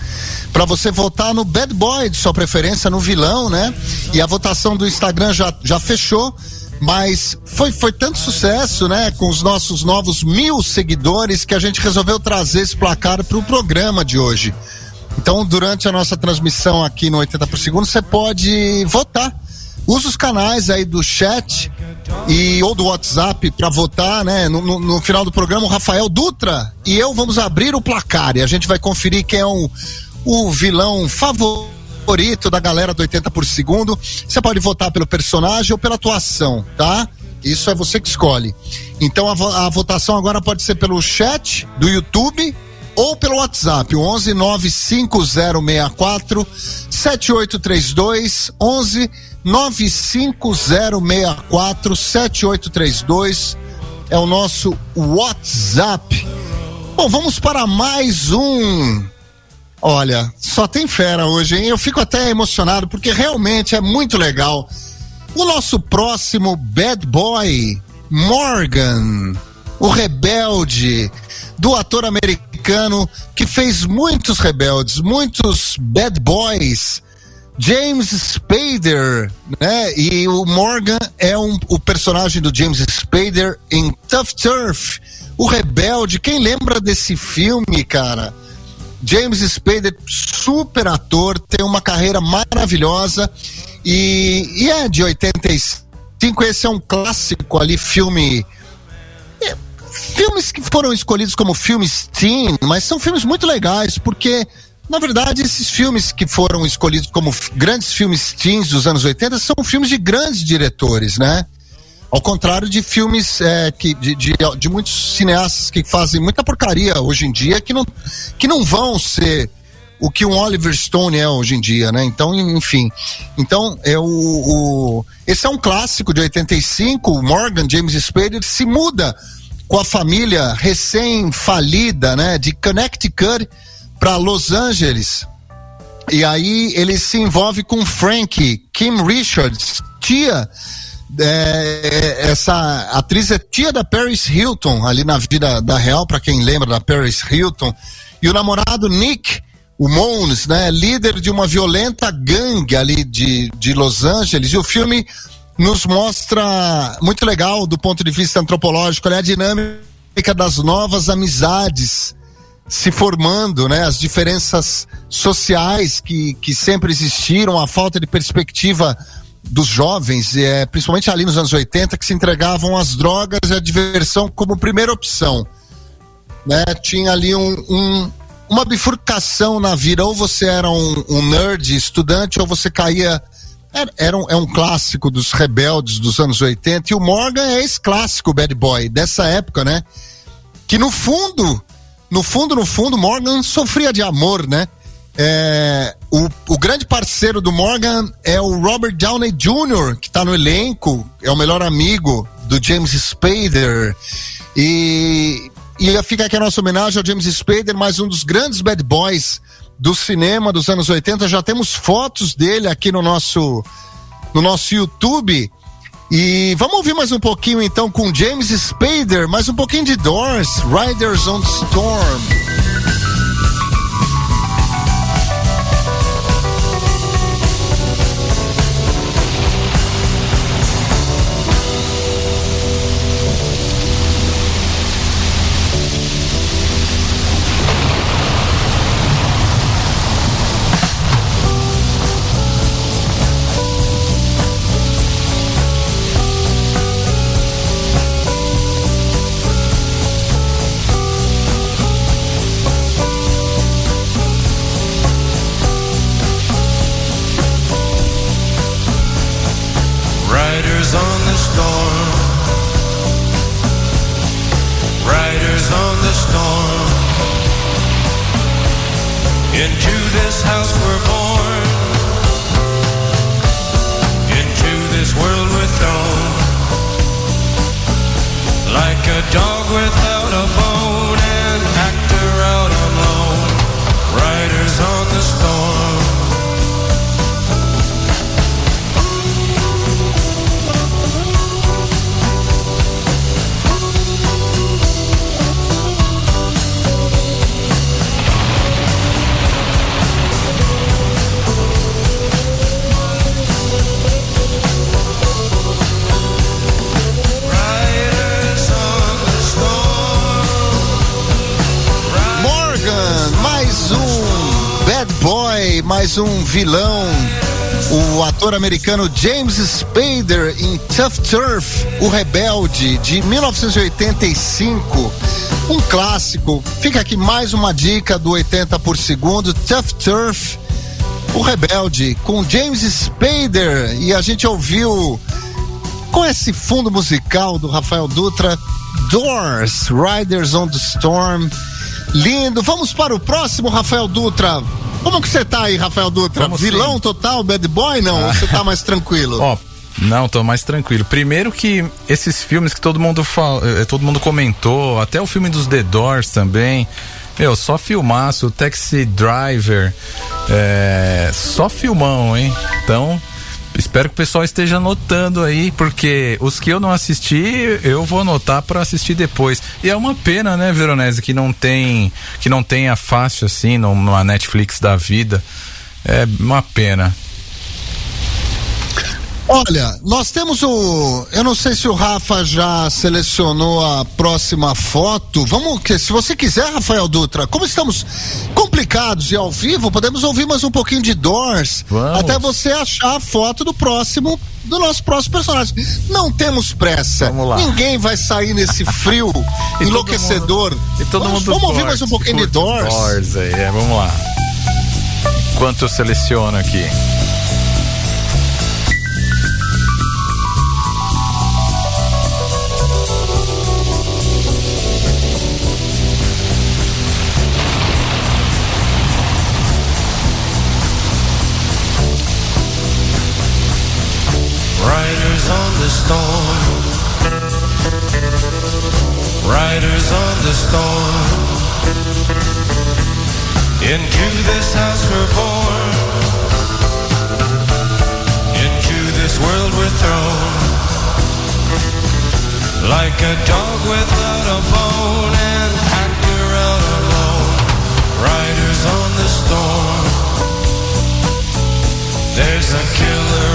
para você votar no bad boy de sua preferência, no vilão, né? E a votação do Instagram já, já fechou, mas foi, foi tanto sucesso, né? Com os nossos novos mil seguidores que a gente resolveu trazer esse placar para o programa de hoje. Então, durante a nossa transmissão aqui no 80 por segundo, você pode votar. Usa os canais aí do chat e ou do WhatsApp para votar, né? No, no, no, final do programa, o Rafael Dutra e eu vamos abrir o placar e a gente vai conferir quem é o, vilão favorito da galera do 80 por segundo. Você pode votar pelo personagem ou pela atuação, tá? Isso é você que escolhe. Então a, a votação agora pode ser pelo chat do YouTube ou pelo WhatsApp, o 11 95064 7832 11 950647832 é o nosso WhatsApp. Bom, vamos para mais um. Olha, só tem fera hoje, hein? Eu fico até emocionado porque realmente é muito legal. O nosso próximo bad boy, Morgan, o rebelde do ator americano que fez muitos rebeldes, muitos bad boys James Spader, né? E o Morgan é um, o personagem do James Spader em Tough Turf, o rebelde. Quem lembra desse filme, cara? James Spader, super ator, tem uma carreira maravilhosa e, e é de 85. Esse é um clássico ali, filme. É, filmes que foram escolhidos como filmes teen, mas são filmes muito legais porque na verdade, esses filmes que foram escolhidos como grandes filmes teens dos anos 80 são filmes de grandes diretores, né? Ao contrário de filmes é, que, de, de, de, muitos cineastas que fazem muita porcaria hoje em dia, que não, que não vão ser o que um Oliver Stone é hoje em dia, né? Então, enfim. Então, é o, o esse é um clássico de 85, Morgan James Spader se muda com a família recém-falida, né, de Connecticut para Los Angeles. E aí ele se envolve com Frank, Kim Richards, tia. É, essa atriz é tia da Paris Hilton, ali na vida da real, para quem lembra da Paris Hilton. E o namorado Nick, o Mons, né, líder de uma violenta gangue ali de, de Los Angeles. E o filme nos mostra muito legal do ponto de vista antropológico, né, a dinâmica das novas amizades se formando, né? As diferenças sociais que, que sempre existiram, a falta de perspectiva dos jovens, é, principalmente ali nos anos 80, que se entregavam às drogas e à diversão como primeira opção. Né? Tinha ali um, um, uma bifurcação na vida, ou você era um, um nerd estudante, ou você caía. Era, era um, é um clássico dos rebeldes dos anos 80, e o Morgan é esse clássico bad boy dessa época, né? Que no fundo, no fundo, no fundo, Morgan sofria de amor, né? É, o, o, grande parceiro do Morgan é o Robert Downey Jr., que está no elenco, é o melhor amigo do James Spader. E, e fica aqui a nossa homenagem ao James Spader, mais um dos grandes bad boys do cinema dos anos 80. Já temos fotos dele aqui no nosso, no nosso YouTube. E vamos ouvir mais um pouquinho então com James Spader, mais um pouquinho de Doors, Riders on Storm. Americano James Spader em Tough Turf, O Rebelde, de 1985. Um clássico. Fica aqui mais uma dica do 80 por segundo, Tough Turf, O Rebelde, com James Spader. E a gente ouviu com esse fundo musical do Rafael Dutra, Doors, Riders on the Storm. Lindo. Vamos para o próximo, Rafael Dutra. Como que você tá aí, Rafael Dutra? Vamos Vilão sim. total, bad boy, não? Ah. Ou você tá mais tranquilo? Ó, não, tô mais tranquilo. Primeiro que esses filmes que todo mundo fala, eh, todo mundo comentou, até o filme dos The Doors também. Meu, só filmaço, Taxi Driver, é, só filmão, hein? Então, espero que o pessoal esteja anotando aí, porque os que eu não assisti, eu vou anotar para assistir depois. E é uma pena, né, Veronese, que não tem, que não tenha fácil assim numa Netflix da vida. É uma pena. Olha, nós temos o. Eu não sei se o Rafa já selecionou a próxima foto. Vamos, que se você quiser, Rafael Dutra, como estamos complicados e ao vivo, podemos ouvir mais um pouquinho de Doors Vamos. até você achar a foto do próximo, do nosso próximo personagem. Não temos pressa. Vamos lá. Ninguém vai sair nesse frio enlouquecedor. Todo mundo, e todo vamos, mundo vamos ouvir mais um pouquinho de Doors. Doors aí, é, vamos lá. Quanto eu seleciono aqui? The storm. Riders on the storm. Into this house we're born. Into this world we're thrown. Like a dog without a bone and actor out alone. Riders on the storm. There's a killer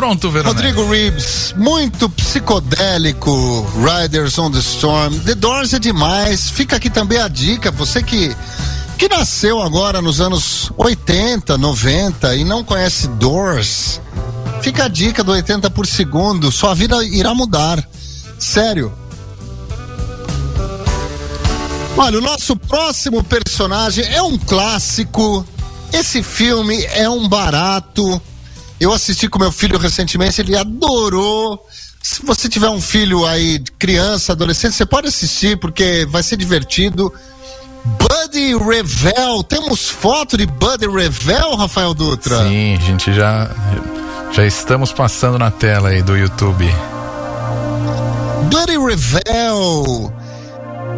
Pronto, Veronese. Rodrigo Reeves, muito psicodélico, Riders on the Storm. The Doors é demais. Fica aqui também a dica, você que que nasceu agora nos anos 80, 90 e não conhece Doors, fica a dica do 80 por segundo, sua vida irá mudar. Sério. Olha, o nosso próximo personagem é um clássico. Esse filme é um barato. Eu assisti com meu filho recentemente, ele adorou. Se você tiver um filho aí, criança, adolescente, você pode assistir porque vai ser divertido. Buddy Revel, temos foto de Buddy Revel, Rafael Dutra? Sim, a gente já já estamos passando na tela aí do YouTube. Buddy Revel.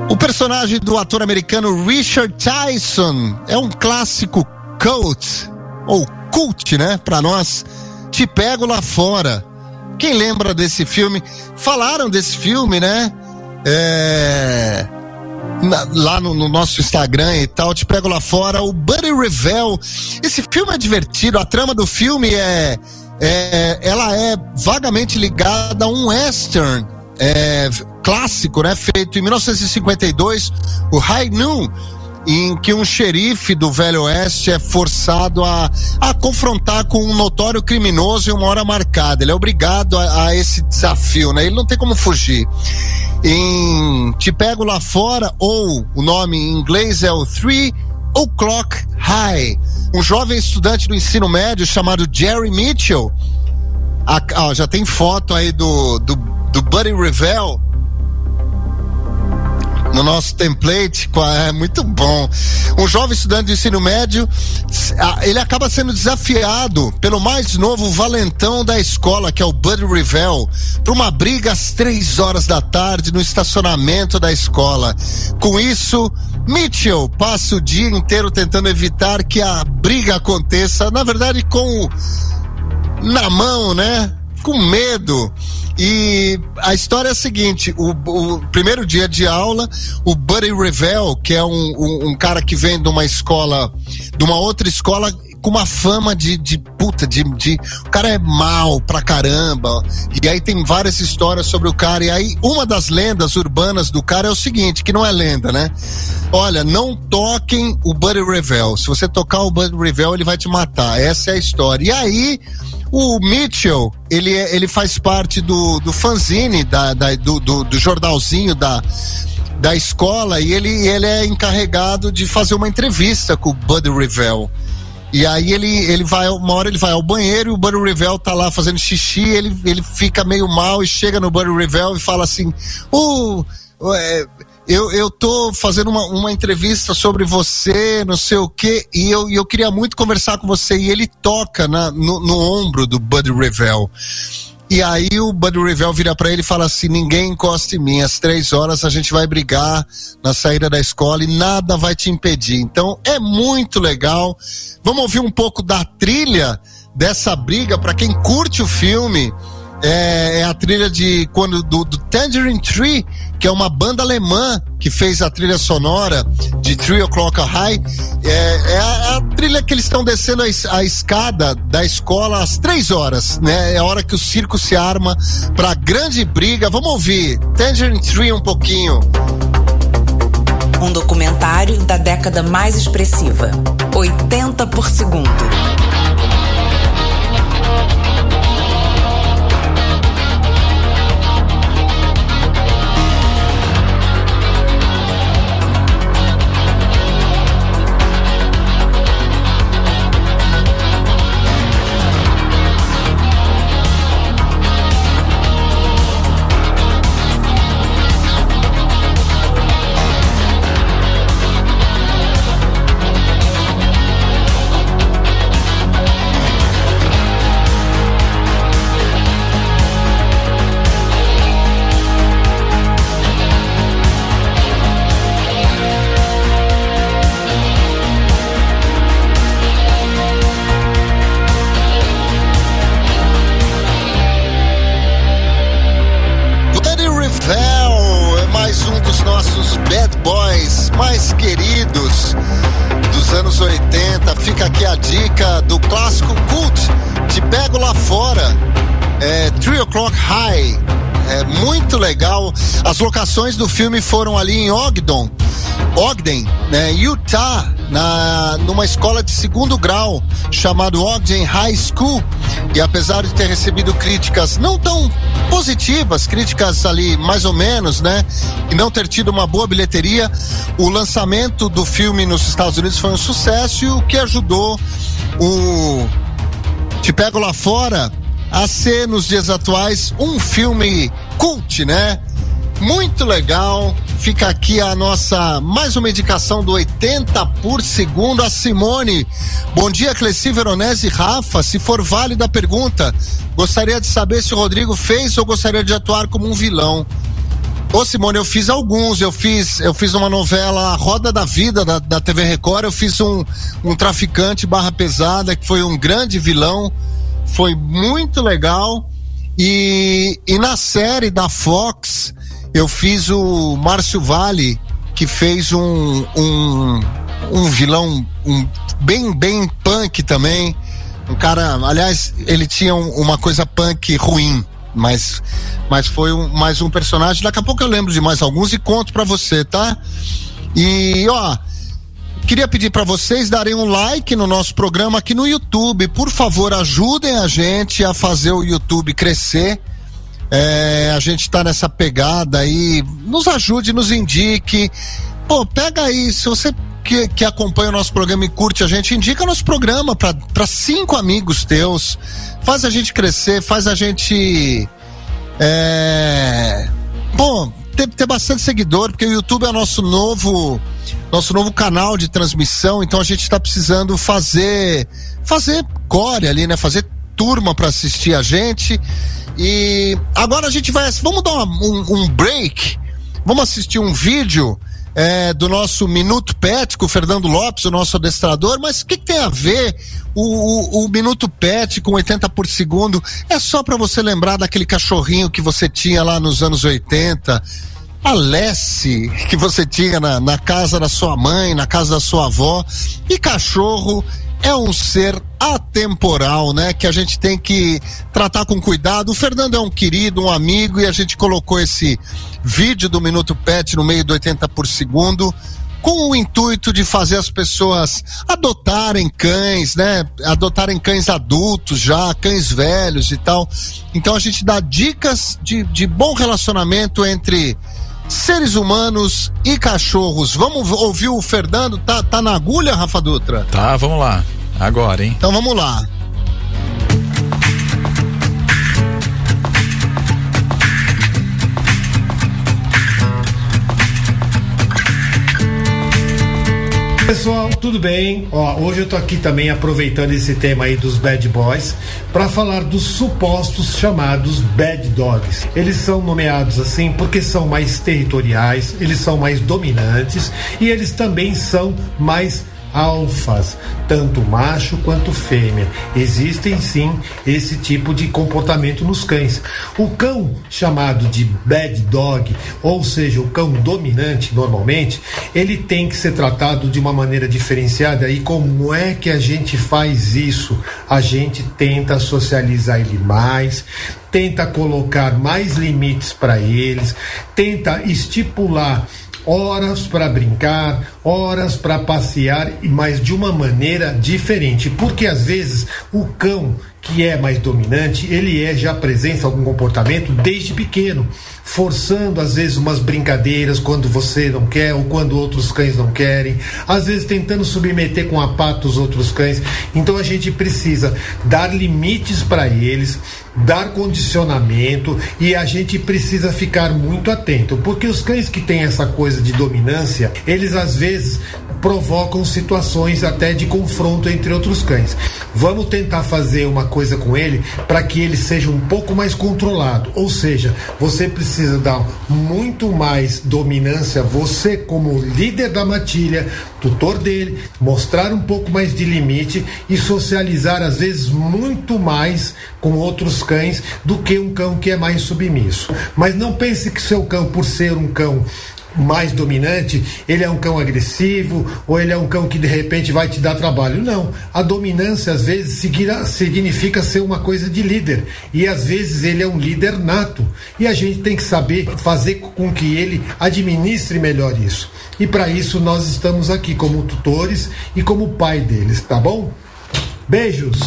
O personagem do ator americano Richard Tyson é um clássico cult, ou cult, né? Pra nós. Te pego lá fora. Quem lembra desse filme? Falaram desse filme, né? É na, lá no, no, nosso Instagram e tal, te pego lá fora, o Buddy Revel. Esse filme é divertido, a trama do filme é, é ela é vagamente ligada a um western é, clássico, né, feito em 1952, o High Noon em que um xerife do Velho Oeste é forçado a, a confrontar com um notório criminoso em uma hora marcada. Ele é obrigado a, a esse desafio, né? Ele não tem como fugir em Te Pego Lá Fora, ou o nome em inglês é o Three O'Clock High. Um jovem estudante do ensino médio chamado Jerry Mitchell. A, já tem foto aí do, do, do Buddy Revell no nosso template, é muito bom. Um jovem estudante de ensino médio, ele acaba sendo desafiado pelo mais novo valentão da escola, que é o Bud Revell, para uma briga às três horas da tarde no estacionamento da escola. Com isso, Mitchell passa o dia inteiro tentando evitar que a briga aconteça, na verdade, com na mão, né? Com medo. E a história é a seguinte: o, o primeiro dia de aula, o Buddy Revel, que é um, um, um, cara que vem de uma escola, de uma outra escola com uma fama de, de puta, de, de. O cara é mal pra caramba. E aí tem várias histórias sobre o cara. E aí, uma das lendas urbanas do cara é o seguinte: que não é lenda, né? Olha, não toquem o Buddy Revel. Se você tocar o Buddy Revel, ele vai te matar. Essa é a história. E aí o Mitchell, ele, é, ele faz parte do, do fanzine, da, da do, do, do, jornalzinho da, da escola, e ele, ele é encarregado de fazer uma entrevista com o Buddy Revell. E aí ele, ele vai, uma hora ele vai ao banheiro e o Buddy Revell tá lá fazendo xixi, ele, ele fica meio mal e chega no Buddy Revell e fala assim, uh, é, eu, eu tô fazendo uma, uma entrevista sobre você, não sei o quê, e eu, eu queria muito conversar com você. E ele toca na, no, no ombro do Bud Revell. E aí o Bud Revell vira para ele e fala assim: ninguém encosta em mim, às três horas a gente vai brigar na saída da escola e nada vai te impedir. Então é muito legal. Vamos ouvir um pouco da trilha dessa briga para quem curte o filme é, é, a trilha de quando do, do, Tangerine Tree, que é uma banda alemã que fez a trilha sonora de Three O'Clock High. É, é a, a, trilha que eles estão descendo a, a, escada da escola às três horas, né? É a hora que o circo se arma para grande briga. Vamos ouvir Tangerine Tree um pouquinho. Um documentário da década mais expressiva. 80 por segundo. As locações do filme foram ali em Ogden, Ogden, né, Utah, na, numa escola de segundo grau chamado Ogden High School. E apesar de ter recebido críticas não tão positivas, críticas ali mais ou menos, né? E não ter tido uma boa bilheteria, o lançamento do filme nos Estados Unidos foi um sucesso e o que ajudou o Te Pego Lá Fora a ser nos dias atuais um filme cult, né? Muito legal. Fica aqui a nossa mais uma indicação do 80 por segundo. A Simone. Bom dia, Cleci Veronese e Rafa. Se for válida a pergunta, gostaria de saber se o Rodrigo fez ou gostaria de atuar como um vilão. Ô Simone, eu fiz alguns, eu fiz, eu fiz uma novela Roda da Vida da, da TV Record, eu fiz um, um traficante barra pesada que foi um grande vilão, foi muito legal. E, e na série da Fox, eu fiz o Márcio Vale, que fez um, um, um vilão um, bem, bem punk também. Um cara, aliás, ele tinha um, uma coisa punk ruim, mas, mas foi um, mais um personagem. Daqui a pouco eu lembro de mais alguns e conto pra você, tá? E, ó, queria pedir para vocês darem um like no nosso programa aqui no YouTube. Por favor, ajudem a gente a fazer o YouTube crescer. É, a gente tá nessa pegada aí. Nos ajude, nos indique. Pô, pega aí, se você que, que acompanha o nosso programa e curte a gente, indica nosso programa para cinco amigos teus. Faz a gente crescer, faz a gente. É, bom, ter, ter bastante seguidor, porque o YouTube é nosso novo nosso novo canal de transmissão, então a gente está precisando fazer fazer core ali, né? Fazer turma para assistir a gente. E agora a gente vai, vamos dar um, um break, vamos assistir um vídeo é, do nosso Minuto Pet com o Fernando Lopes, o nosso adestrador, mas o que, que, tem a ver o, o, o, Minuto Pet com 80 por segundo? É só para você lembrar daquele cachorrinho que você tinha lá nos anos 80 a Lessie que você tinha na, na casa da sua mãe, na casa da sua avó. E cachorro é um ser atemporal, né? Que a gente tem que tratar com cuidado. O Fernando é um querido, um amigo, e a gente colocou esse vídeo do Minuto Pet no meio do 80 por segundo com o intuito de fazer as pessoas adotarem cães, né? Adotarem cães adultos já, cães velhos e tal. Então a gente dá dicas de, de bom relacionamento entre seres humanos e cachorros. Vamos ouvir o Fernando? Tá, tá na agulha, Rafa Dutra? Tá, vamos lá. Agora, hein? Então vamos lá. Pessoal, tudo bem? Ó, hoje eu tô aqui também aproveitando esse tema aí dos bad boys para falar dos supostos chamados bad dogs. Eles são nomeados assim porque são mais territoriais, eles são mais dominantes e eles também são mais alfas, tanto macho quanto fêmea. Existem sim esse tipo de comportamento nos cães. O cão chamado de bad dog, ou seja, o cão dominante, normalmente, ele tem que ser tratado de uma maneira diferenciada. E como é que a gente faz isso? A gente tenta socializar ele mais, tenta colocar mais limites para eles, tenta estipular horas para brincar, horas para passear, mas de uma maneira diferente, porque às vezes o cão que é mais dominante, ele é já presença algum comportamento desde pequeno forçando às vezes umas brincadeiras quando você não quer ou quando outros cães não querem, às vezes tentando submeter com a pata os outros cães. Então a gente precisa dar limites para eles, dar condicionamento e a gente precisa ficar muito atento, porque os cães que têm essa coisa de dominância, eles às vezes provocam situações até de confronto entre outros cães. Vamos tentar fazer uma coisa com ele para que ele seja um pouco mais controlado, ou seja, você precisa dar muito mais dominância, você como líder da matilha, tutor dele, mostrar um pouco mais de limite e socializar às vezes muito mais com outros cães do que um cão que é mais submisso. Mas não pense que seu cão, por ser um cão mais dominante, ele é um cão agressivo ou ele é um cão que de repente vai te dar trabalho. Não. A dominância às vezes significa ser uma coisa de líder e às vezes ele é um líder nato e a gente tem que saber fazer com que ele administre melhor isso. E para isso nós estamos aqui como tutores e como pai deles, tá bom? Beijos.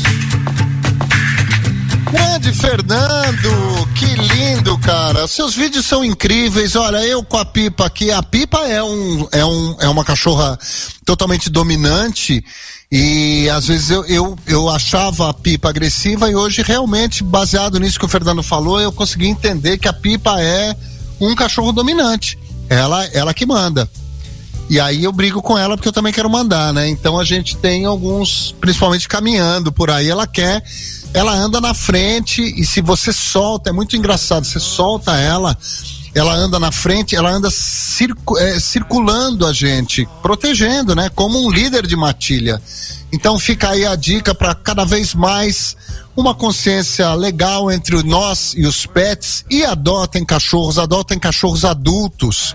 Grande Fernando, que lindo, cara. Seus vídeos são incríveis. Olha, eu com a Pipa aqui. A Pipa é, um, é, um, é uma cachorra totalmente dominante. E às vezes eu, eu, eu achava a pipa agressiva e hoje, realmente, baseado nisso que o Fernando falou, eu consegui entender que a pipa é um cachorro dominante. Ela, ela que manda. E aí eu brigo com ela porque eu também quero mandar, né? Então a gente tem alguns, principalmente caminhando por aí, ela quer, ela anda na frente e se você solta, é muito engraçado, você solta ela, ela anda na frente, ela anda circu é, circulando a gente, protegendo, né? Como um líder de matilha. Então fica aí a dica para cada vez mais uma consciência legal entre nós e os pets e adotem cachorros, adotem cachorros adultos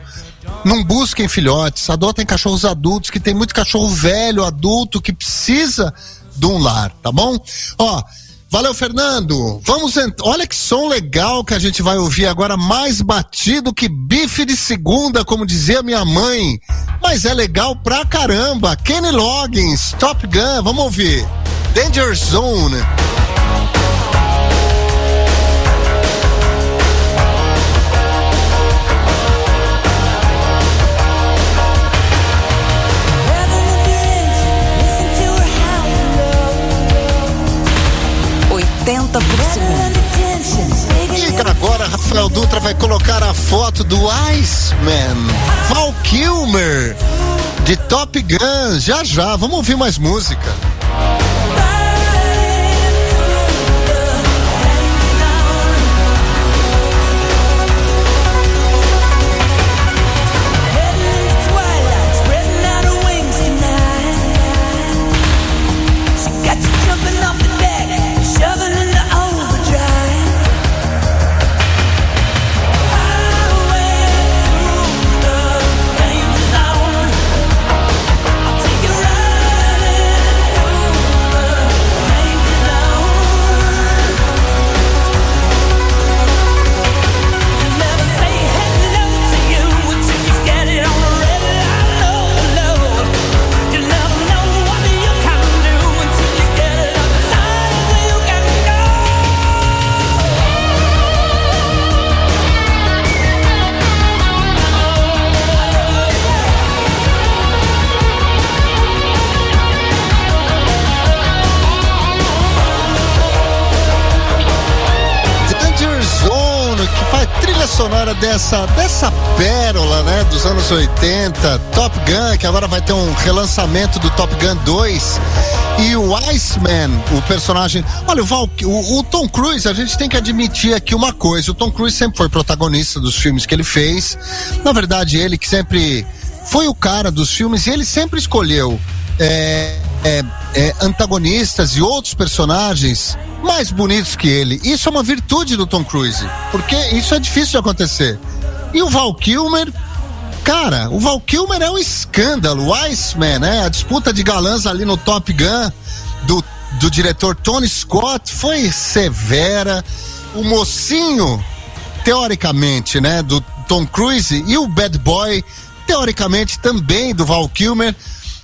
não busquem filhotes, adotem cachorros adultos, que tem muito cachorro velho, adulto, que precisa de um lar, tá bom? Ó, valeu, Fernando. Vamos ent... Olha que som legal que a gente vai ouvir agora, mais batido que bife de segunda, como dizia minha mãe. Mas é legal pra caramba. Kenny Loggins, Top Gun, vamos ouvir. Danger Zone. Por segundo. E agora Rafael Dutra vai colocar a foto do Iceman, Val Kilmer, de Top Gun. Já já, vamos ouvir mais música. Sonora dessa, dessa pérola, né, dos anos 80, Top Gun, que agora vai ter um relançamento do Top Gun 2. E o Iceman, o personagem. Olha, o, Val, o, o, Tom Cruise, a gente tem que admitir aqui uma coisa: o Tom Cruise sempre foi protagonista dos filmes que ele fez. Na verdade, ele que sempre foi o cara dos filmes e ele sempre escolheu é, é, é, antagonistas e outros personagens mais bonitos que ele. Isso é uma virtude do Tom Cruise, porque isso é difícil de acontecer. E o Val Kilmer, cara, o Val Kilmer é um escândalo. O Iceman, né? A disputa de galãs ali no Top Gun do, do diretor Tony Scott foi severa. O mocinho, teoricamente, né, do Tom Cruise e o Bad Boy, teoricamente também do Val Kilmer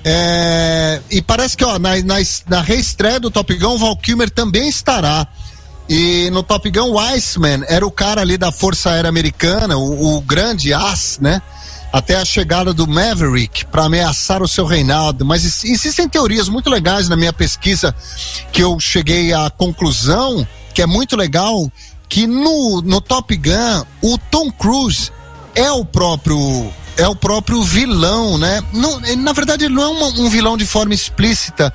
é, e parece que ó, na, na, na reestreia do Top Gun, o Val Kilmer também estará. E no Top Gun, o Iceman era o cara ali da Força Aérea Americana, o, o grande as, né? Até a chegada do Maverick para ameaçar o seu reinado. Mas existem teorias muito legais na minha pesquisa que eu cheguei à conclusão que é muito legal que no, no Top Gun o Tom Cruise é o próprio é o próprio vilão, né? Não, na verdade, ele não é uma, um vilão de forma explícita,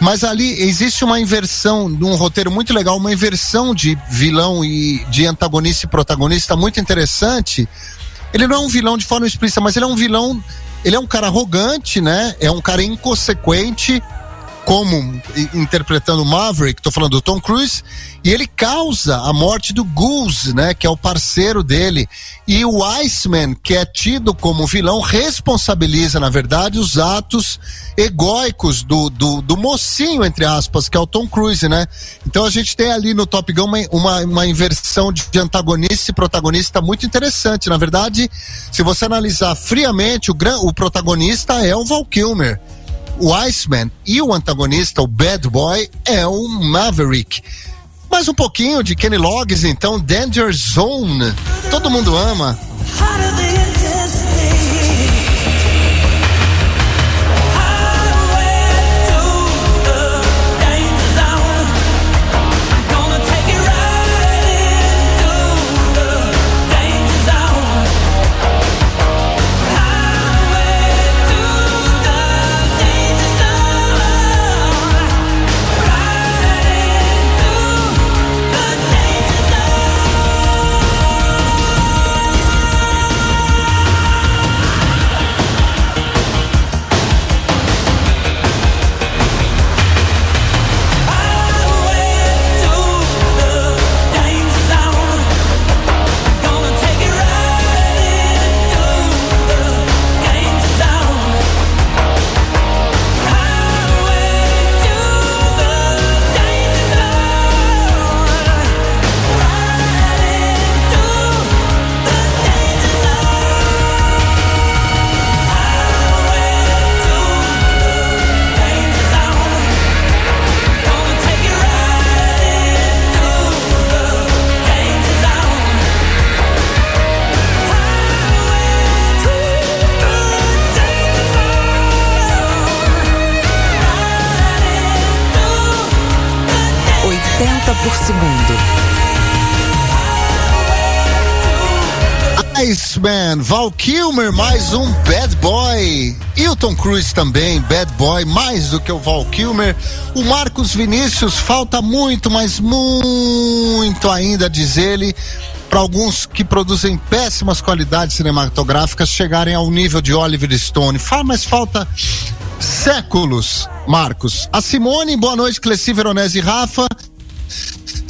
mas ali existe uma inversão, num roteiro muito legal, uma inversão de vilão e de antagonista e protagonista muito interessante. Ele não é um vilão de forma explícita, mas ele é um vilão, ele é um cara arrogante, né? É um cara inconsequente como interpretando Maverick, tô falando do Tom Cruise, e ele causa a morte do Goose, né, que é o parceiro dele. E o Iceman, que é tido como vilão, responsabiliza, na verdade, os atos egóicos do, do, do mocinho, entre aspas, que é o Tom Cruise, né? Então a gente tem ali no Top Gun uma, uma, uma inversão de, de antagonista e protagonista muito interessante. Na verdade, se você analisar friamente, o, gran, o protagonista é o Val Kilmer o Iceman e o antagonista, o Bad Boy, é o Maverick. Mais um pouquinho de Kenny Loggins, então, Danger Zone. Todo mundo ama. Iceman, Val Kilmer, mais um Bad Boy. Tom Cruise também, Bad Boy, mais do que o Val Kilmer. O Marcos Vinícius, falta muito, mas muito ainda, diz ele, para alguns que produzem péssimas qualidades cinematográficas chegarem ao nível de Oliver Stone. Fala, mas falta séculos, Marcos. A Simone, boa noite, Cleci Veronese e Rafa.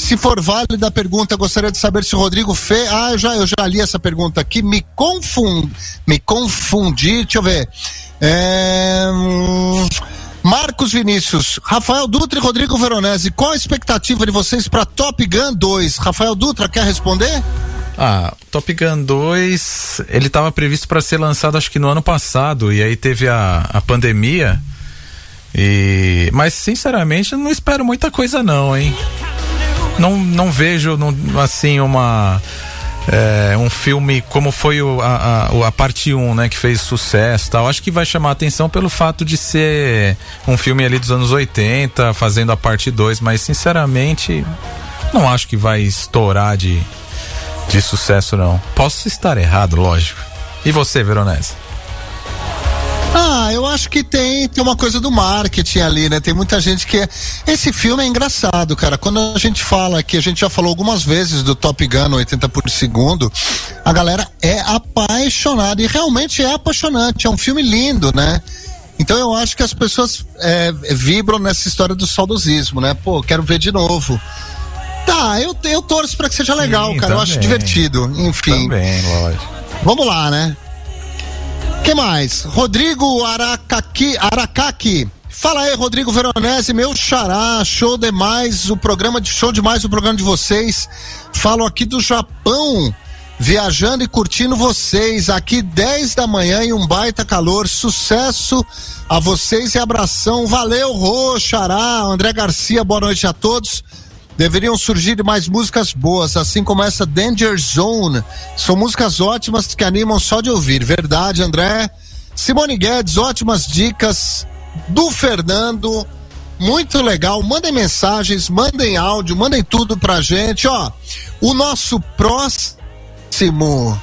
Se for válida a pergunta, gostaria de saber se o Rodrigo Fê. Ah, eu já, eu já li essa pergunta aqui. Me confundi. Me confundi. Deixa eu ver. É, hum, Marcos Vinícius, Rafael Dutra e Rodrigo Veronese, qual a expectativa de vocês para Top Gun 2? Rafael Dutra, quer responder? Ah, Top Gun 2, ele estava previsto para ser lançado acho que no ano passado, e aí teve a, a pandemia. E mas sinceramente não espero muita coisa não, hein? Não, não vejo não, assim uma é, um filme como foi o, a, a, a parte 1, né, que fez sucesso tal. Acho que vai chamar atenção pelo fato de ser um filme ali dos anos 80, fazendo a parte 2, mas sinceramente não acho que vai estourar de, de sucesso, não. Posso estar errado, lógico. E você, Veronese? Ah, eu acho que tem, tem uma coisa do marketing ali, né? Tem muita gente que. Esse filme é engraçado, cara. Quando a gente fala que a gente já falou algumas vezes do Top Gun 80 por segundo, a galera é apaixonada. E realmente é apaixonante. É um filme lindo, né? Então eu acho que as pessoas é, vibram nessa história do saudosismo, né? Pô, quero ver de novo. Tá, eu, eu torço pra que seja legal, Sim, cara. Eu acho também. divertido. Enfim. Também, lógico. Vamos lá, né? Que mais? Rodrigo Aracaqui, Aracaki. Fala aí, Rodrigo Veronese, meu xará, show demais, o programa de show demais o programa de vocês. Falo aqui do Japão, viajando e curtindo vocês. Aqui 10 da manhã e um baita calor. Sucesso a vocês e abração. Valeu, Rô, xará, André Garcia, boa noite a todos. Deveriam surgir mais músicas boas, assim como essa Danger Zone. São músicas ótimas que animam só de ouvir. Verdade, André. Simone Guedes, ótimas dicas do Fernando. Muito legal. Mandem mensagens, mandem áudio, mandem tudo pra gente. Ó, o nosso próximo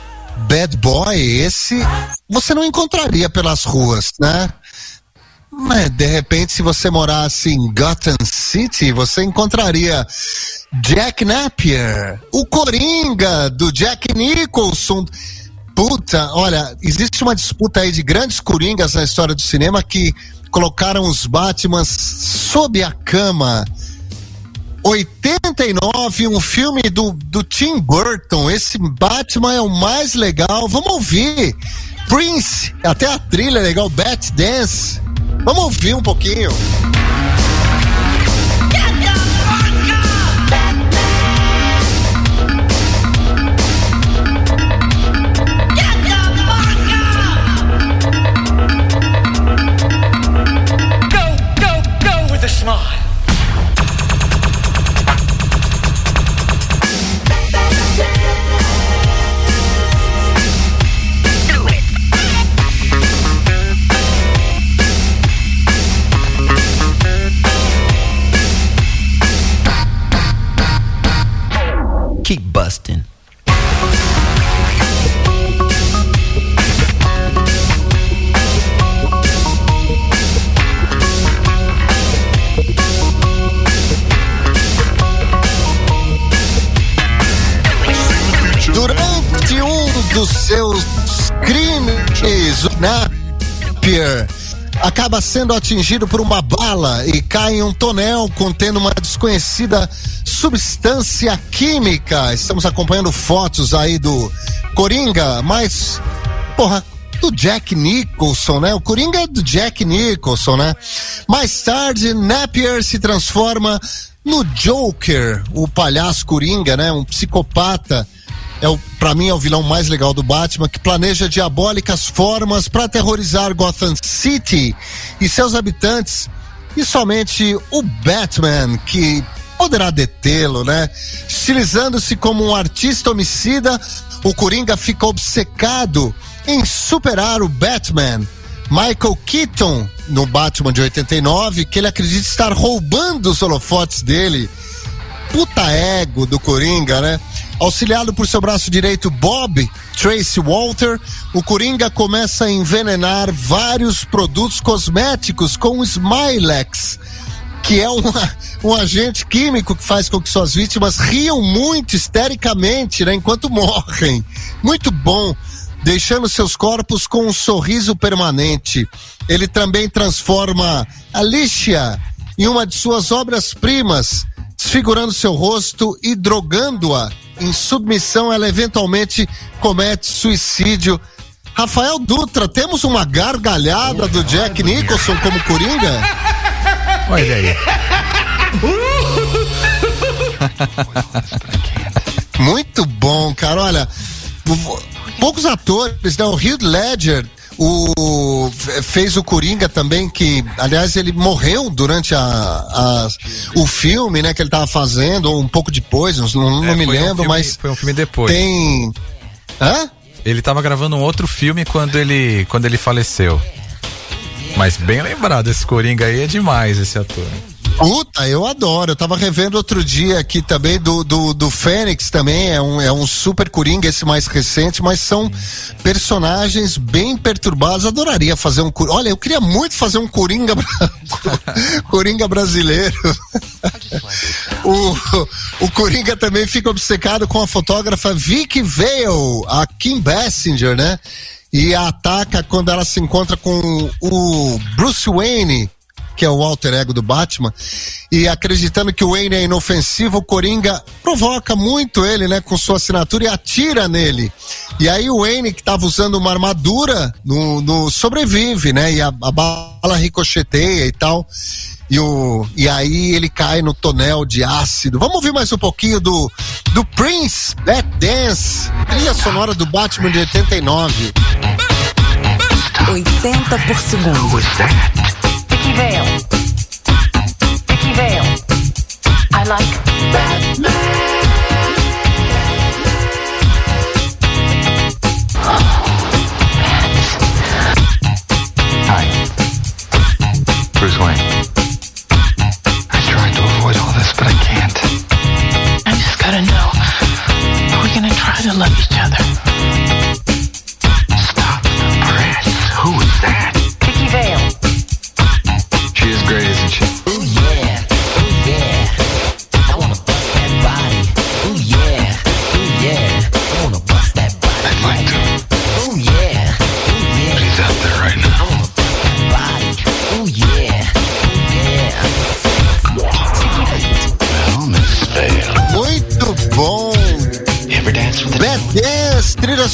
Bad Boy, esse você não encontraria pelas ruas, né? Mas de repente, se você morasse em Gotham City, você encontraria Jack Napier, o Coringa do Jack Nicholson. disputa, olha, existe uma disputa aí de grandes coringas na história do cinema que colocaram os Batmans sob a cama. 89, um filme do, do Tim Burton. Esse Batman é o mais legal. Vamos ouvir. Prince, até a trilha é legal, Bat Dance. Vamos ouvir um pouquinho. Keep busting. Durante um dos seus crimes, Napier acaba sendo atingido por uma bala e cai em um tonel contendo uma desconhecida substância química. Estamos acompanhando fotos aí do Coringa, mas, porra, do Jack Nicholson, né? O Coringa é do Jack Nicholson, né? Mais tarde, Napier se transforma no Joker, o palhaço Coringa, né? Um psicopata é o, para mim é o vilão mais legal do Batman, que planeja diabólicas formas para aterrorizar Gotham City e seus habitantes, e somente o Batman que poderá detê-lo, né? Estilizando-se como um artista homicida, o Coringa fica obcecado em superar o Batman. Michael Keaton, no Batman de 89, que ele acredita estar roubando os holofotes dele puta ego do Coringa, né? Auxiliado por seu braço direito Bob Tracy Walter, o Coringa começa a envenenar vários produtos cosméticos com Smilex, que é uma, um agente químico que faz com que suas vítimas riam muito histericamente, né? Enquanto morrem. Muito bom. Deixando seus corpos com um sorriso permanente. Ele também transforma Alicia em uma de suas obras-primas, desfigurando seu rosto e drogando-a. Em submissão, ela eventualmente comete suicídio. Rafael Dutra, temos uma gargalhada do Jack Nicholson como Coringa? Olha ele aí. Muito bom, cara. Olha, poucos atores, né? O Heath Ledger, o fez o Coringa também, que, aliás, ele morreu durante a, a- o filme, né? Que ele tava fazendo, ou um pouco depois, não, não É, me foi um lembro, filme- mas Foi um filme depois. tem. Hã? Ele tava gravando um outro filme quando ele, quando ele faleceu. Mas bem lembrado, esse Coringa aí é demais, esse ator. Puta, eu adoro. Eu tava revendo outro dia aqui também do, do, do Fênix também. É um, é um super coringa, esse mais recente, mas são personagens bem perturbados. Adoraria fazer um. Olha, eu queria muito fazer um coringa, coringa brasileiro. o, o Coringa também fica obcecado com a fotógrafa Vicky Vale, a Kim Basinger, né? E a ataca quando ela se encontra com o Bruce Wayne que é o alter ego do Batman, e acreditando que o Wayne é inofensivo, o Coringa provoca muito ele, né, com sua assinatura e atira nele. E aí o Wayne, que estava usando uma armadura, no, no- sobrevive, né, e a, a bala ricocheteia e tal. E, o, e aí ele cai no tonel de ácido. Vamos ouvir mais um pouquinho do, do Prince, Bad Dance, trilha sonora do Batman de 89. 80 por segundo. Vicky Vale. Vicky Vale. I like Hi. Bruce Wayne.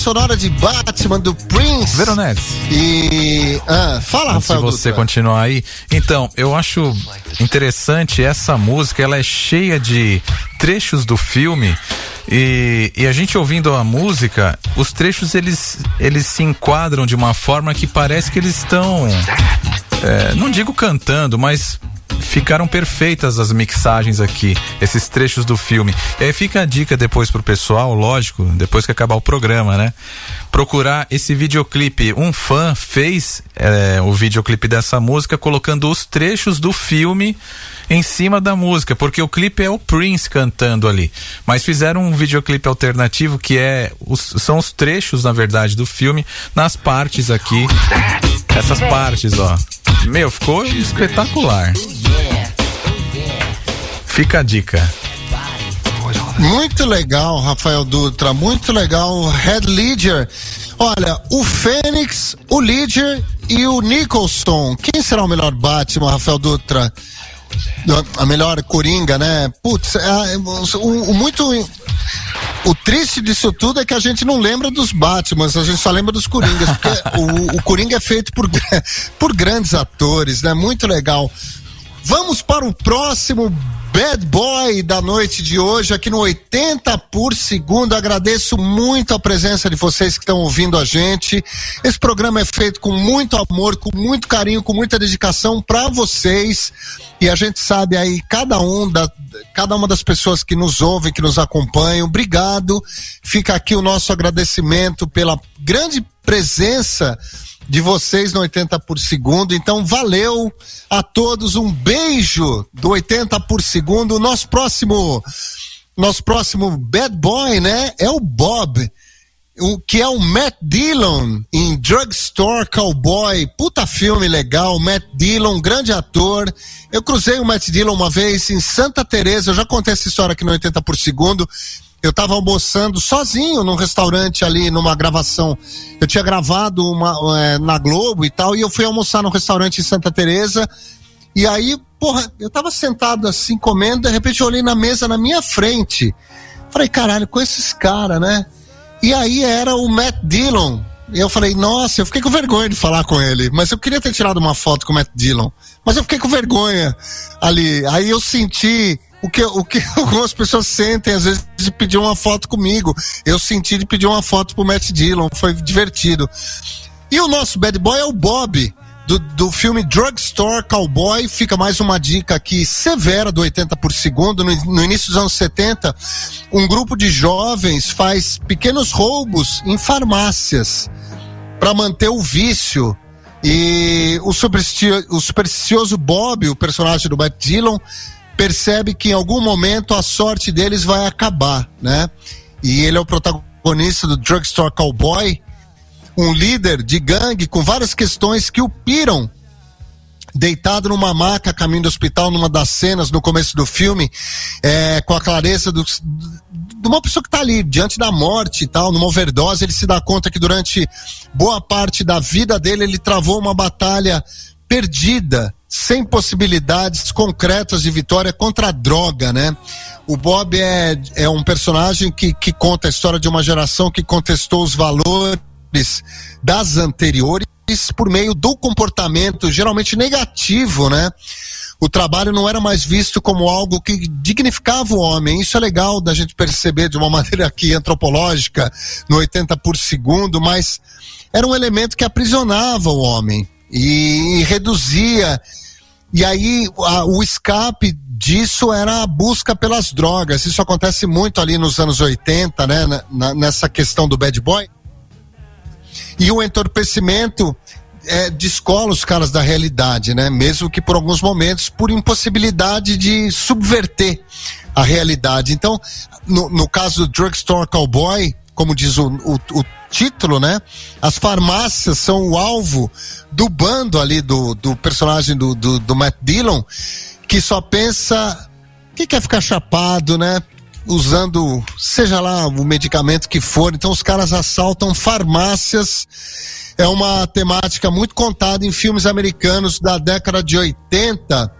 Sonora de Batman do Prince. Veronetes. E. Ah, fala, Antes Rafael. você Dutra. continuar aí. Então, eu acho interessante essa música, ela é cheia de trechos do filme. E, e a gente ouvindo a música, os trechos eles, eles se enquadram de uma forma que parece que eles estão. é, não digo cantando, mas ficaram perfeitas as mixagens aqui, esses trechos do filme. E aí fica a dica depois pro pessoal, lógico, depois que acabar o programa, né? Procurar esse videoclipe. Um fã fez é, o videoclipe dessa música colocando os trechos do filme em cima da música, porque o clipe é o Prince cantando ali. Mas fizeram um videoclipe alternativo que é os, são os trechos, na verdade, do filme nas partes aqui. Essas partes, ó. Meu, ficou espetacular. Fica a dica. Muito legal, Rafael Dutra, muito legal. Head Ledger. Olha, o Fênix, o Ledger e o Nicholson. Quem será o melhor Batman, Rafael Dutra? A melhor Coringa, né? Putz, é, o, o muito. O triste disso tudo é que a gente não lembra dos Batmans, a gente só lembra dos Coringas, porque o, o Coringa é feito por, por grandes atores, né? Muito legal. Vamos para o próximo Bad Boy da noite de hoje, aqui no 80 por segundo. Agradeço muito a presença de vocês que estão ouvindo a gente. Esse programa é feito com muito amor, com muito carinho, com muita dedicação para vocês. E a gente sabe aí, cada um da, cada uma das pessoas que nos ouvem, que nos acompanham, obrigado. Fica aqui o nosso agradecimento pela grande presença de vocês no 80 por segundo. Então, valeu a todos, um beijo do 80 por segundo. Nosso próximo, nosso próximo bad boy, né? É o Bob. O que é o Matt Dillon em Drugstore Cowboy. Puta filme legal, Matt Dillon, grande ator. Eu cruzei o Matt Dillon uma vez em Santa Teresa, eu já contei essa história aqui no 80 por segundo. Eu estava almoçando sozinho num restaurante ali, numa gravação. Eu tinha gravado uma, é, na Globo e tal, e eu fui almoçar no restaurante em Santa Teresa. E aí, porra, eu tava sentado assim comendo, de repente eu olhei na mesa na minha frente. Falei, caralho, com esses caras, né? E aí era o Matt Dillon. E eu falei, nossa, eu fiquei com vergonha de falar com ele. Mas eu queria ter tirado uma foto com o Matt Dillon. Mas eu fiquei com vergonha ali. Aí eu senti o que, o que algumas pessoas sentem, às vezes, de pedir uma foto comigo. Eu senti de pedir uma foto pro Matt Dillon, foi divertido. E o nosso bad boy é o Bob, do, do filme Drugstore Cowboy. Fica mais uma dica aqui severa do 80 por segundo. No, no início dos anos 70, um grupo de jovens faz pequenos roubos em farmácias para manter o vício. E o, supersti- o supersticioso Bob, o personagem do Matt Dillon, percebe que em algum momento a sorte deles vai acabar, né? E ele é o protagonista do Drugstore Cowboy, um líder de gangue com várias questões que o piram. Deitado numa maca caminho do hospital, numa das cenas no começo do filme, é, com a clareza do, de uma pessoa que está ali diante da morte e tal, numa overdose, ele se dá conta que durante boa parte da vida dele ele travou uma batalha perdida, sem possibilidades concretas de vitória contra a droga, né? O Bob é, é um personagem que, que conta a história de uma geração que contestou os valores das anteriores por meio do comportamento geralmente negativo, né? O trabalho não era mais visto como algo que dignificava o homem. Isso é legal da gente perceber de uma maneira aqui antropológica, no 80 por segundo, mas era um elemento que aprisionava o homem e, e reduzia. E aí a- o escape disso era a busca pelas drogas. Isso acontece muito ali nos anos 80, né? na- na- nessa questão do bad boy. E o entorpecimento é, descola os caras da realidade, né? Mesmo que por alguns momentos por impossibilidade de subverter a realidade. Então, no, no caso do Drugstore Cowboy, como diz o, o, o título, né? As farmácias são o alvo do bando ali do, do personagem do, do, do Matt Dillon, que só pensa que quer ficar chapado, né? Usando, seja lá o medicamento que for. Então os caras assaltam farmácias. É uma temática muito contada em filmes americanos da década de 80.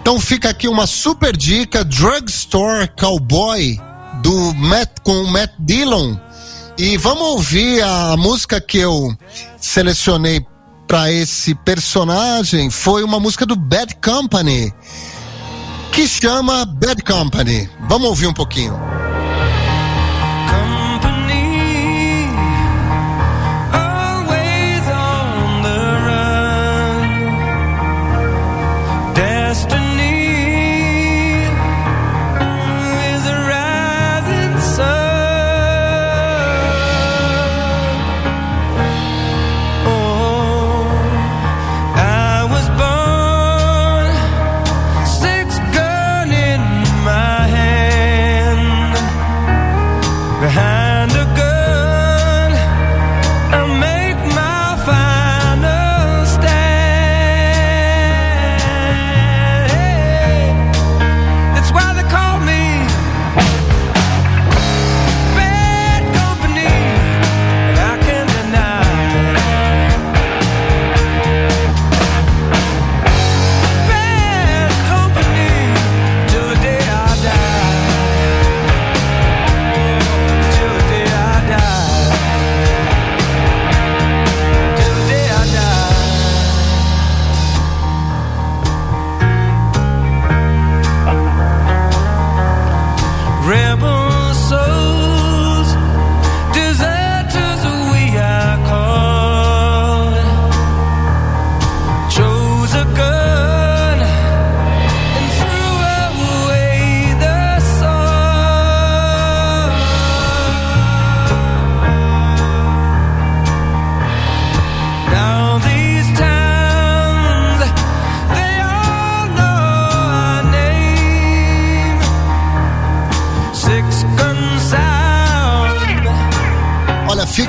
Então fica aqui uma super dica: Drugstore Cowboy, do Matt, com o Matt Dillon. E vamos ouvir a música que eu selecionei para esse personagem foi uma música do Bad Company que chama Bad Company. Vamos ouvir um pouquinho.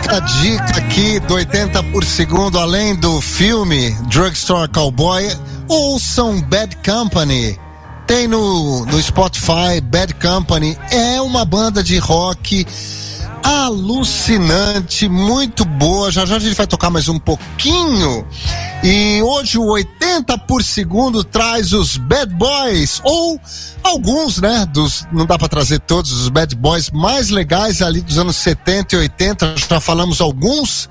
Olha, fica a dica aqui do 80 por segundo, além do filme Drugstore Cowboy, ouçam Bad Company. Tem no, no Spotify, Bad Company. É uma banda de rock alucinante, muito boa. Já já a gente vai tocar mais um pouquinho. E hoje o 80 por segundo traz os Bad Boys, ou alguns, né? Dos, não dá para trazer todos os Bad Boys mais legais ali dos anos 70 e 80. Já falamos alguns.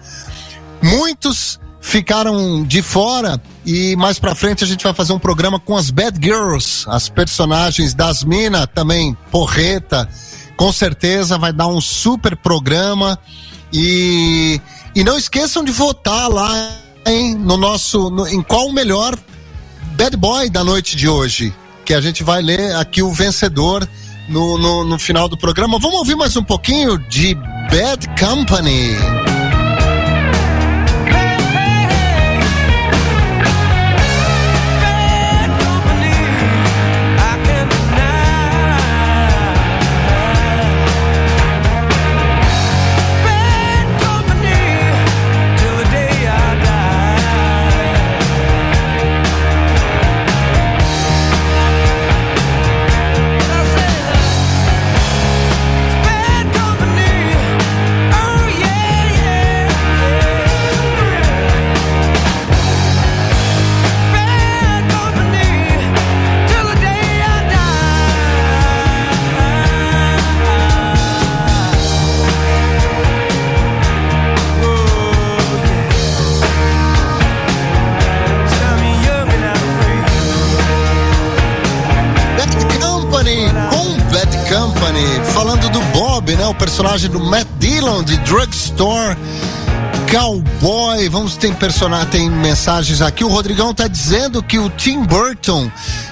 Muitos ficaram de fora e mais pra frente a gente vai fazer um programa com as Bad Girls, as personagens das Mina também, porreta. Com certeza vai dar um super programa e e não esqueçam de votar lá, no nosso no- em qual o melhor Bad Boy da noite de hoje, que a gente vai ler aqui o vencedor no, no, no final do programa. Vamos ouvir mais um pouquinho de Bad Company. Personagem do Matt Dillon de Drugstore Cowboy. Vamos ter personagem, tem mensagens aqui. O Rodrigão tá dizendo que o Tim Burton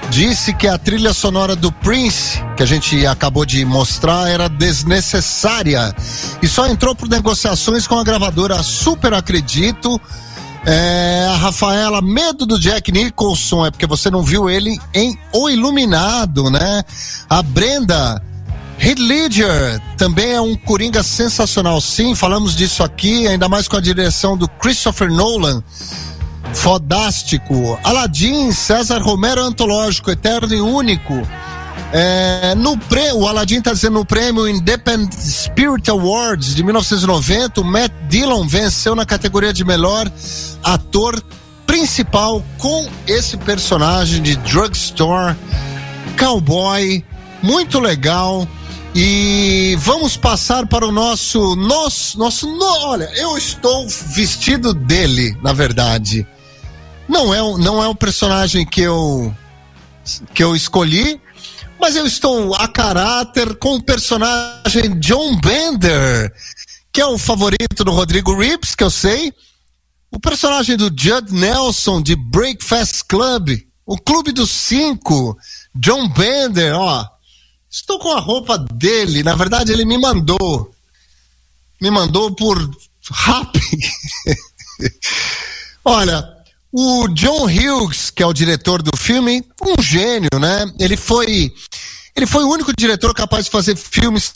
disse que a trilha sonora do Prince, que a gente acabou de mostrar, era desnecessária e só entrou por negociações com a gravadora Super Acredito. É, a Rafaela, medo do Jack Nicholson, é porque você não viu ele em O Iluminado, né? A Brenda, Heath Ledger, também é um coringa sensacional, sim, falamos disso aqui, ainda mais com a direção do Christopher Nolan. Fodástico. Aladdin, César Romero antológico, eterno e único. É, no o Aladdin está dizendo no prêmio Independent Spirit Awards de 1990, o Matt Dillon venceu na categoria de melhor ator principal com esse personagem de drugstore cowboy, muito legal. E vamos passar para o nosso, nosso, nosso, no- olha, eu estou vestido dele, na verdade. Não é, não é um personagem que eu que eu escolhi, mas eu estou a caráter com o personagem John Bender, que é o favorito do Rodrigo Reeves, que eu sei. O personagem do Judd Nelson de Breakfast Club, o Clube dos Cinco, John Bender, ó. Estou com a roupa dele, na verdade ele me mandou. Me mandou por rap. Olha, o John Hughes, que é o diretor do filme, um gênio, né? Ele foi ele foi o único diretor capaz de fazer filmes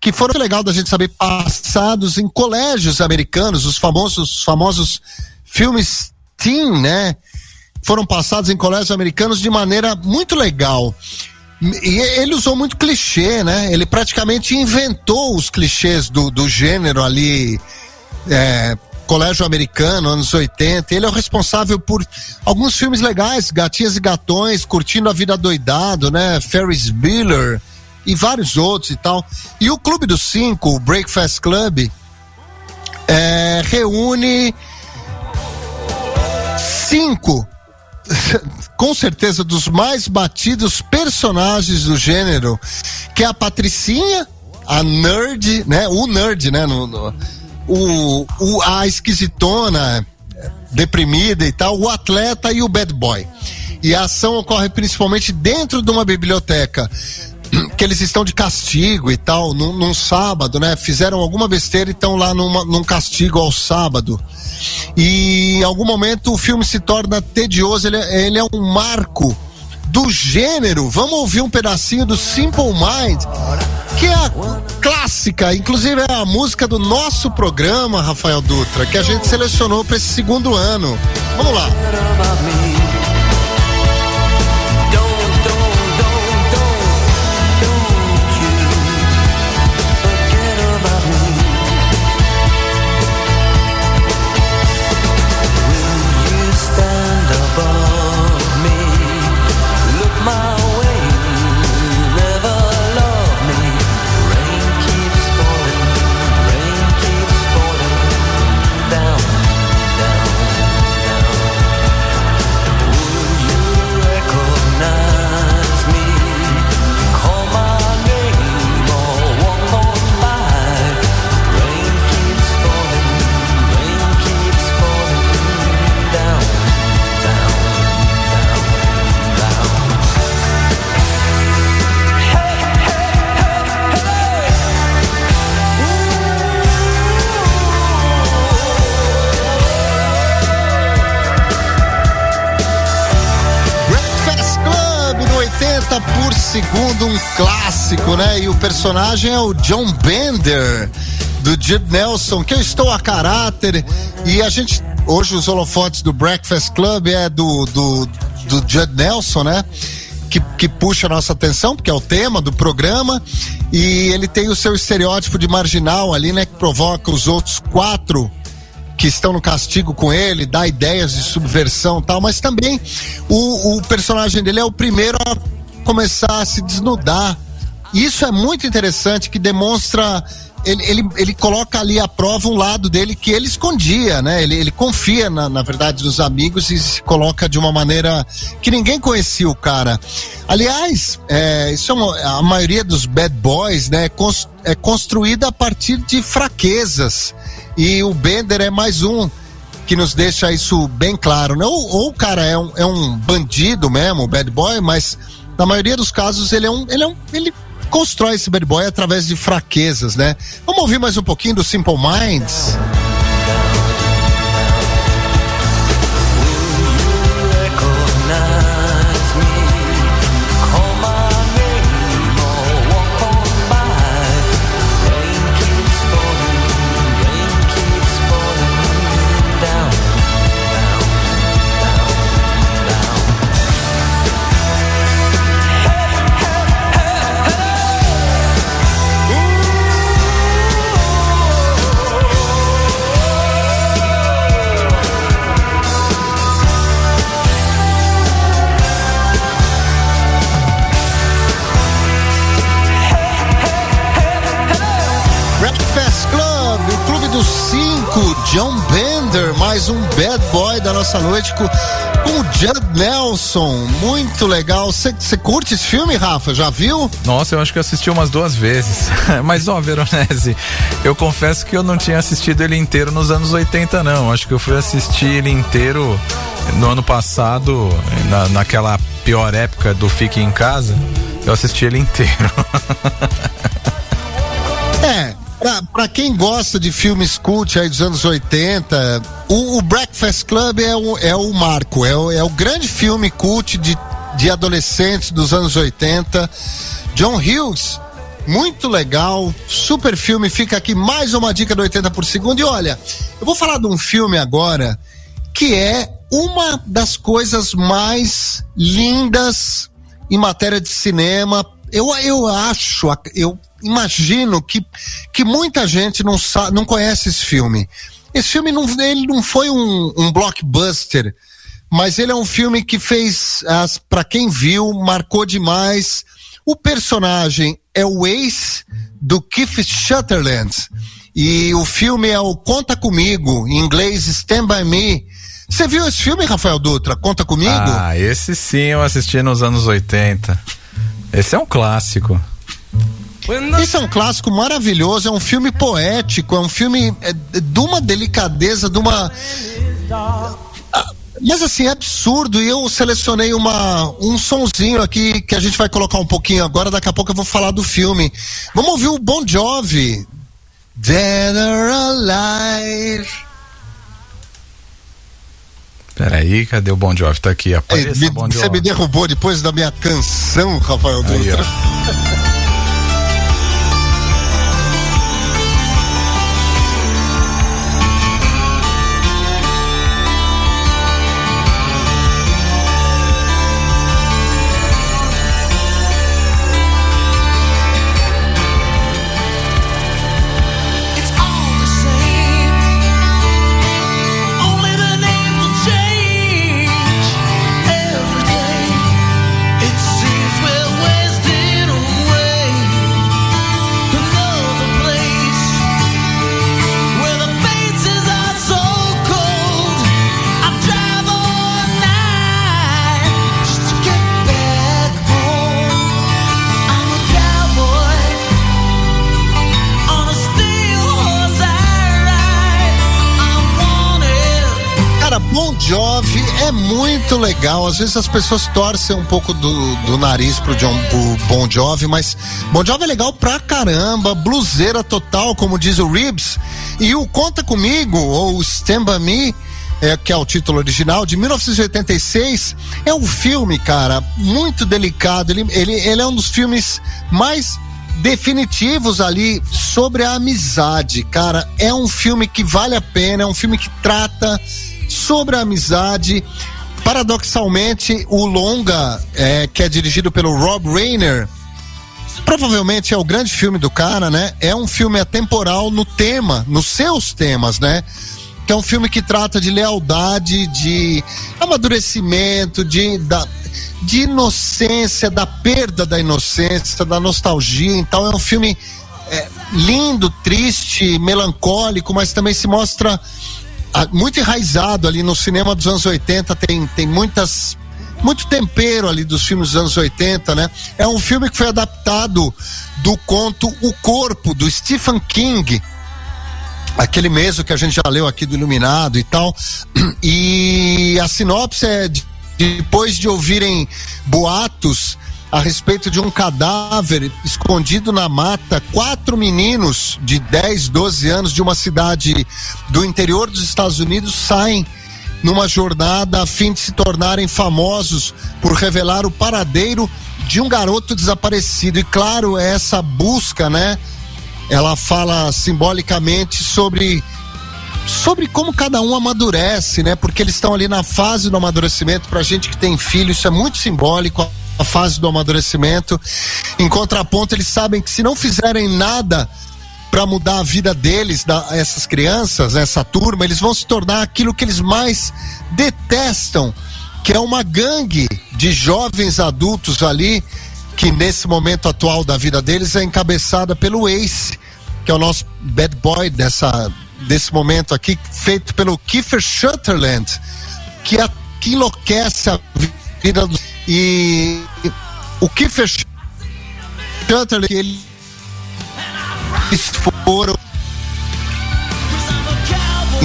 que foram legal da gente saber passados em colégios americanos, os famosos famosos filmes teen, né? Foram passados em colégios americanos de maneira muito legal. E ele usou muito clichê, né? Ele praticamente inventou os clichês do, do gênero ali, é, colégio americano, anos 80. Ele é o responsável por alguns filmes legais, Gatinhas e Gatões, Curtindo a Vida Doidado, né? Ferris Bueller e vários outros e tal. E o Clube dos Cinco, o Breakfast Club, é, reúne cinco com certeza dos mais batidos personagens do gênero, que é a Patricinha, a nerd, né? O nerd, né? No, no- o, o, a esquisitona, deprimida e tal, o atleta e o bad boy. E a ação ocorre principalmente dentro de uma biblioteca. Que eles estão de castigo e tal, num, num sábado, né? Fizeram alguma besteira e estão lá numa- num castigo ao sábado. E em algum momento o filme se torna tedioso, ele, é- ele é um marco do gênero. Vamos ouvir um pedacinho do Simple Mind, que é a clássica, inclusive é a música do nosso programa, Rafael Dutra, que a gente selecionou para esse segundo ano. Vamos lá. Segundo, um clássico, né? E o personagem é o John Bender, do Judd Nelson, que eu estou a caráter. E a gente, hoje os holofotes do Breakfast Club é do, do, do Nelson, né? Que, que puxa a nossa atenção, porque é o tema do programa. E ele tem o seu estereótipo de marginal ali, né? Que provoca os outros quatro que estão no castigo com ele, dá ideias de subversão tal, mas também o, o personagem dele é o primeiro a começar a se desnudar. Isso é muito interessante, que demonstra. Ele, ele, ele coloca ali à prova um lado dele que ele escondia, né? Ele, ele confia, na, na verdade, nos amigos e se coloca de uma maneira que ninguém conhecia o cara. Aliás, é, isso é uma- a maioria dos bad boys, né? cons- é construída a partir de fraquezas. E o Bender é mais um que nos deixa isso bem claro, né? Ou, ou o cara é um, é um bandido mesmo, bad boy, mas na maioria dos casos ele é um, ele é um, ele constrói esse bad boy através de fraquezas, né? Vamos ouvir mais um pouquinho do Simple Minds. Mais um bad boy da nossa noite com, com o Judd Nelson. Muito legal. Você curte esse filme, Rafa? Já viu? Nossa, eu acho que eu assisti umas duas vezes. Mas, ó, Veronese, eu confesso que eu não tinha assistido ele inteiro nos anos 80, não. Acho que eu fui assistir ele inteiro no ano passado, na, naquela pior época do Fique em Casa. Eu assisti ele inteiro. É, pra, pra quem gosta de filmes cult aí dos anos 80, o, o Breakfast Club é o, é o marco, é o, é o grande filme cult de, de adolescentes dos anos 80. John Hughes, muito legal, super filme. Fica aqui mais uma dica do 80 por segundo. E olha, eu vou falar de um filme agora que é uma das coisas mais lindas em matéria de cinema. Eu, eu acho, eu imagino que, que muita gente não, sabe, não conhece esse filme. Esse filme não, ele não foi um, um blockbuster, mas ele é um filme que fez, para quem viu, marcou demais. O personagem é o ex do Keith Sutherland. E o filme é o Conta Comigo, em inglês Stand By Me. Você viu esse filme, Rafael Dutra? Conta Comigo? Ah, esse sim eu assisti nos anos 80. Esse é um clássico. Esse é um clássico maravilhoso, é um filme poético, é um filme é, de uma delicadeza, de uma. Ah, mas assim, é absurdo. E eu selecionei uma, um sonzinho aqui que a gente vai colocar um pouquinho agora. Daqui a pouco eu vou falar do filme. Vamos ouvir o Bon Jovi. Dead or Alive. Peraí, cadê o Bon Jovi? Tá aqui, apareça, me, bon Você me derrubou depois da minha canção, Rafael Dutra. Jovi é muito legal. Às vezes as pessoas torcem um pouco do, do nariz pro, John, pro Bon Jovi, mas Bon Jovi é legal pra caramba, bluseira total, como diz o Ribs. E o Conta Comigo, ou Stand By Me, é, que é o título original, de 1986, é um filme, cara, muito delicado. Ele, ele, ele é um dos filmes mais definitivos ali sobre a amizade, cara. É um filme que vale a pena, é um filme que trata sobre a amizade. Paradoxalmente, o longa, é, que é dirigido pelo Rob Reiner, provavelmente é o grande filme do cara, né? É um filme atemporal no tema, nos seus temas, né? Que é um filme que trata de lealdade, de amadurecimento, de, da, de inocência, da perda da inocência, da nostalgia. Então é um filme é, lindo, triste, melancólico, mas também se mostra muito enraizado ali no cinema dos anos 80, tem, tem muitas muito tempero ali dos filmes dos anos 80, né? É um filme que foi adaptado do conto O Corpo, do Stephen King. Aquele mesmo que a gente já leu aqui do Iluminado e tal. E a sinopse é de, depois de ouvirem boatos a respeito de um cadáver escondido na mata. Quatro meninos de 10, 12 anos de uma cidade do interior dos Estados Unidos saem numa jornada a fim de se tornarem famosos por revelar o paradeiro de um garoto desaparecido. E claro, essa busca, né? Ela fala simbolicamente sobre sobre como cada um amadurece, né? Porque eles estão ali na fase do amadurecimento. Pra gente que tem filho, isso é muito simbólico a fase do amadurecimento. Em contraponto, eles sabem que se não fizerem nada para mudar a vida deles, da, essas crianças, essa turma, eles vão se tornar aquilo que eles mais detestam, que é uma gangue de jovens adultos ali, que nesse momento atual da vida deles é encabeçada pelo Ace, que é o nosso bad boy dessa, desse momento aqui, feito pelo Kiefer Sutherland, que, a, que enlouquece a vida do. E o Kiefer Sutherland, ele foram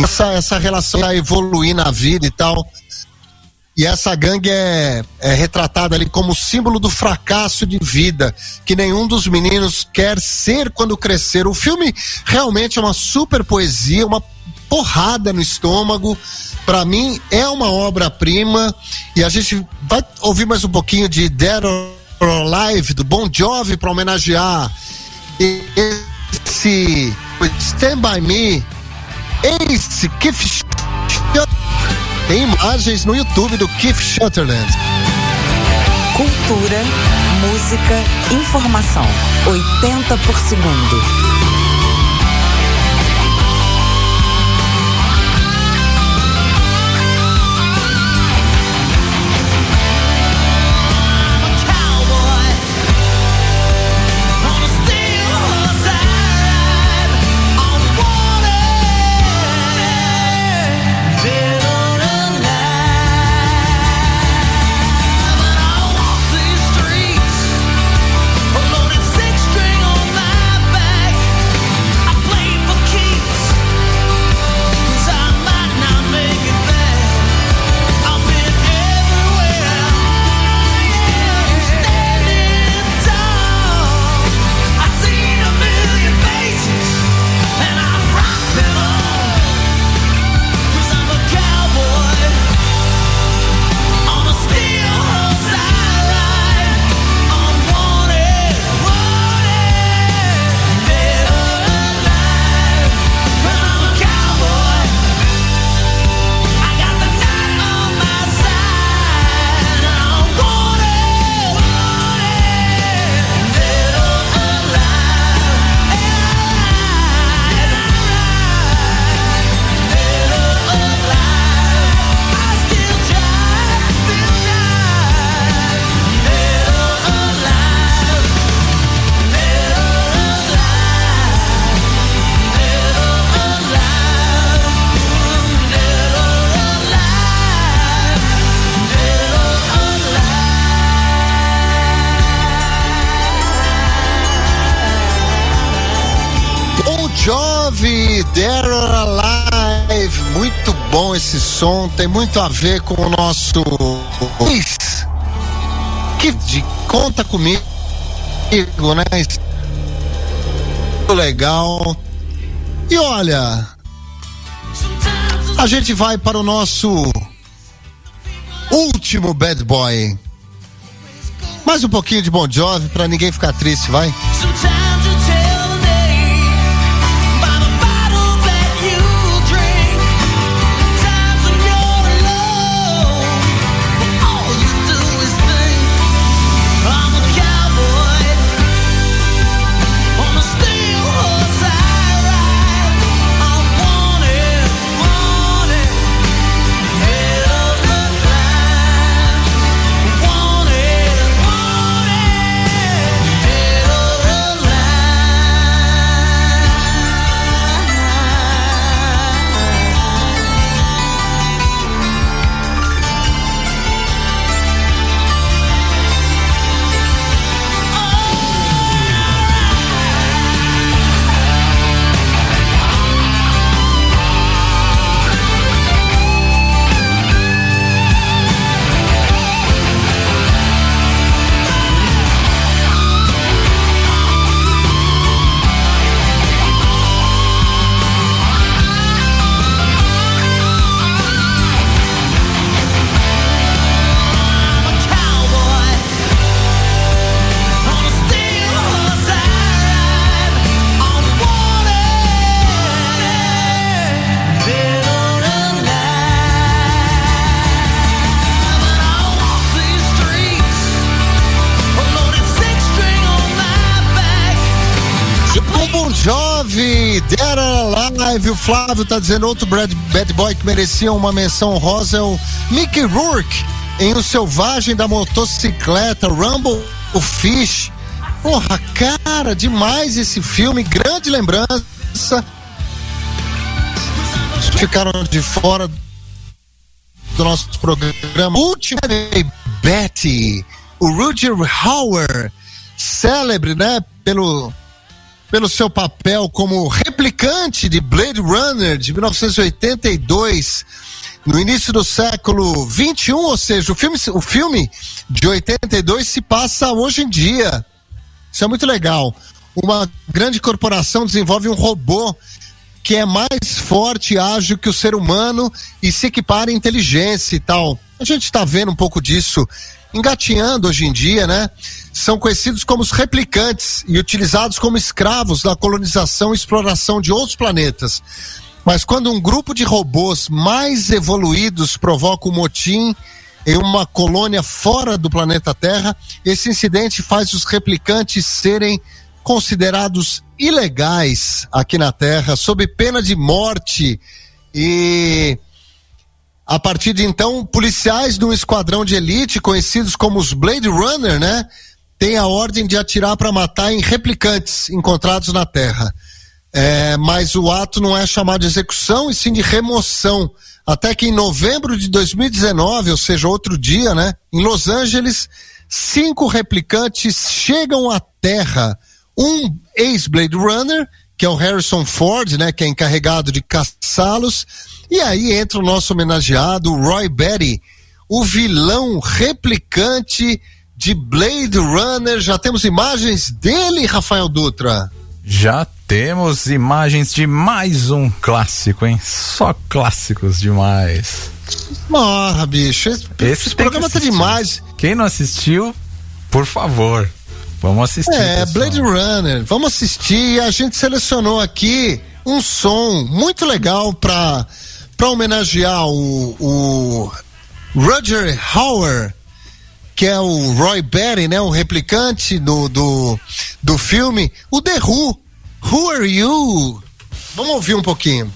essa, essa relação a evoluir na vida e tal. E essa gangue é, é, retratada ali como símbolo do fracasso de vida, que nenhum dos meninos quer ser quando crescer. O filme realmente é uma super poesia, uma porrada no estômago. Para mim é uma obra-prima e a gente vai ouvir mais um pouquinho de Dead or Alive do Bon Jovi para homenagear esse Stand By Me, esse Keith tem imagens no YouTube do Keith Sutherland. Cultura, música, informação. 80 por segundo. Som tem muito a ver com o nosso que de conta comigo, né? Muito legal. E olha, a gente vai para o nosso último bad boy. Mais um pouquinho de Bon Jovi para ninguém ficar triste, vai. Live, o Flávio tá dizendo outro bad, bad boy que merecia uma menção rosa é o Mickey Rourke em O Selvagem da Motocicleta, Rumble, o Fish. Porra, cara, demais esse filme, grande lembrança. ficaram de fora do nosso programa. Último Betty, o Roger Hauer, célebre, né, pelo pelo seu papel como replicante de Blade Runner de 1982 no início do século 21, ou seja, o filme, o filme de 82 se passa hoje em dia. Isso é muito legal. Uma grande corporação desenvolve um robô que é mais forte e ágil que o ser humano e se equipara em inteligência e tal. A gente está vendo um pouco disso engatinhando hoje em dia, né? São conhecidos como os replicantes e utilizados como escravos na colonização e exploração de outros planetas. Mas quando um grupo de robôs mais evoluídos provoca um motim em uma colônia fora do planeta Terra, esse incidente faz os replicantes serem considerados ilegais aqui na Terra, sob pena de morte. E a partir de então, policiais de um esquadrão de elite, conhecidos como os Blade Runner, né, têm a ordem de atirar para matar em replicantes encontrados na Terra. É, mas o ato não é chamado de execução e sim de remoção. Até que em novembro de 2019, ou seja, outro dia, né, em Los Angeles, cinco replicantes chegam à Terra um ex-Blade Runner, que é o Harrison Ford, né, que é encarregado de caçá-los, e aí entra o nosso homenageado Roy Betty, o vilão replicante de Blade Runner. Já temos imagens dele, Rafael Dutra? Já temos imagens de mais um clássico, hein? Só clássicos demais. Morra, bicho. Esse, esse, programa tá demais. Quem não assistiu, por favor, Vamos assistir. É, pessoal. Blade Runner. Vamos assistir. A gente selecionou aqui um som muito legal para para homenagear o, o Roger Hauer, que é o Roy Batty, né, o replicante do, do, do filme, o The Who. Who are you? Vamos ouvir um pouquinho.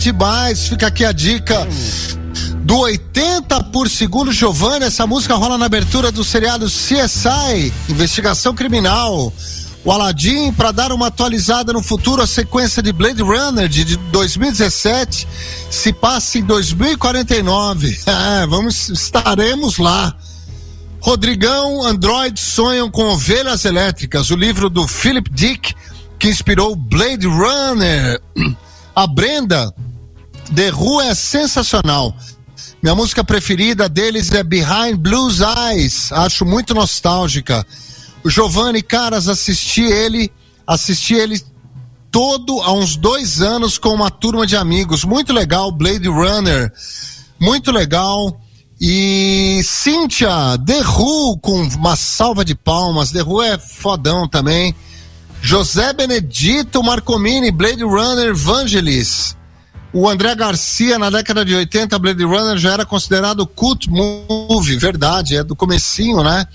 Demais. Fica aqui a dica do 80 por segundo Giovanni. Essa música rola na abertura do seriado CSI, Investigação Criminal. O Aladdin, para dar uma atualizada no futuro, a sequência de Blade Runner de 2017 se passa em 2049. É, vamos, estaremos lá. Rodrigão, Android sonham com ovelhas elétricas, o livro do Philip Dick, que inspirou Blade Runner. A Brenda, The Who é sensacional. Minha música preferida deles é Behind Blues Eyes, acho muito nostálgica. O Giovanni Caras, assisti ele, assisti ele todo há uns dois anos com uma turma de amigos. Muito legal, Blade Runner. Muito legal. E Cíntia, The Who, com uma salva de palmas. The Who é fodão também. José Benedito Marcomini, Blade Runner Vangelis. O André Garcia, na década de 80, Blade Runner já era considerado cult movie, verdade, é do comecinho, né?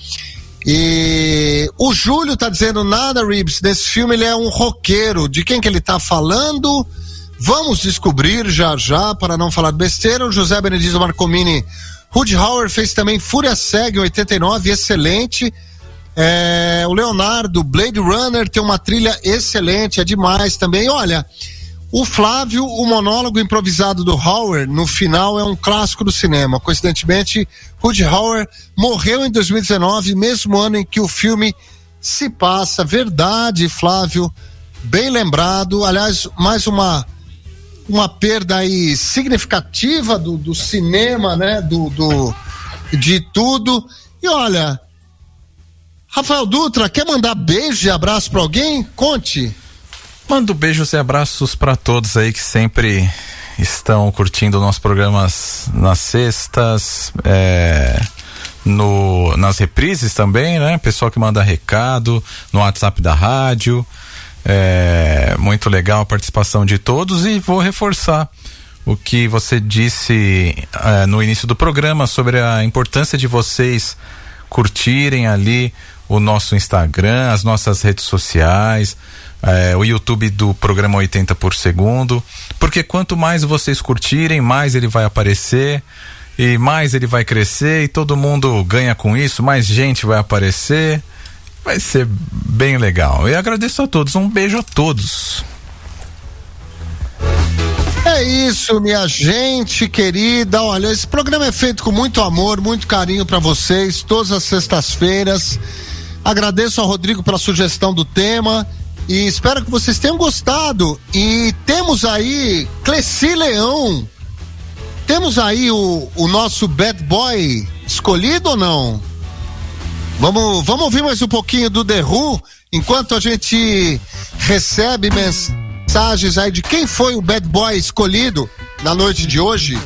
E o Júlio tá dizendo nada, Ribs, nesse filme ele é um roqueiro. De quem que ele tá falando? Vamos descobrir já já, para não falar besteira. O José Benedito Marcomini, Rudy Hauer fez também Fúria Cega em 89, excelente. É, o Leonardo, Blade Runner tem uma trilha excelente, é demais também. Olha, o Flávio, o monólogo improvisado do Hauer, no final, é um clássico do cinema. Coincidentemente, Rudy Hauer morreu em 2019, mesmo ano em que o filme se passa. Verdade, Flávio, bem lembrado. Aliás, mais uma uma perda aí significativa do, do cinema, né? Do, do de tudo. E olha, Rafael Dutra, quer mandar beijo e abraço para alguém? Conte. Mando beijos e abraços para todos aí que sempre estão curtindo nossos programas nas sextas, é, no, nas reprises também, né? Pessoal que manda recado no WhatsApp da rádio. É, muito legal a participação de todos e vou reforçar o que você disse é, no início do programa sobre a importância de vocês curtirem ali o nosso Instagram, as nossas redes sociais, é, o YouTube do programa 80 por segundo, porque quanto mais vocês curtirem, mais ele vai aparecer e mais ele vai crescer e todo mundo ganha com isso, mais gente vai aparecer. Vai ser bem legal. E agradeço a todos. Um beijo a todos. É isso, minha gente querida. Olha, esse programa é feito com muito amor, muito carinho para vocês, todas as sextas-feiras. Agradeço ao Rodrigo pela sugestão do tema e espero que vocês tenham gostado. E temos aí Cleci Leão. Temos aí o, o nosso bad boy escolhido ou não? Vamos, vamos ouvir mais um pouquinho do The Who, enquanto a gente recebe mensagens aí de quem foi o bad boy escolhido na noite de hoje.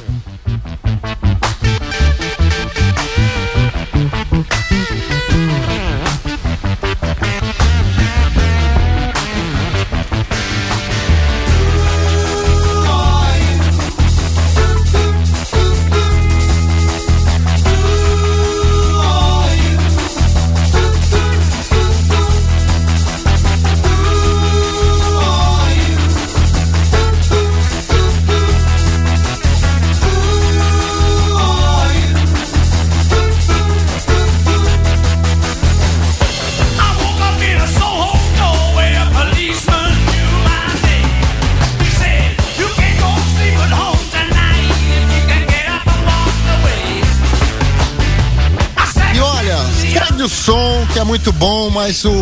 Muito bom, mas o,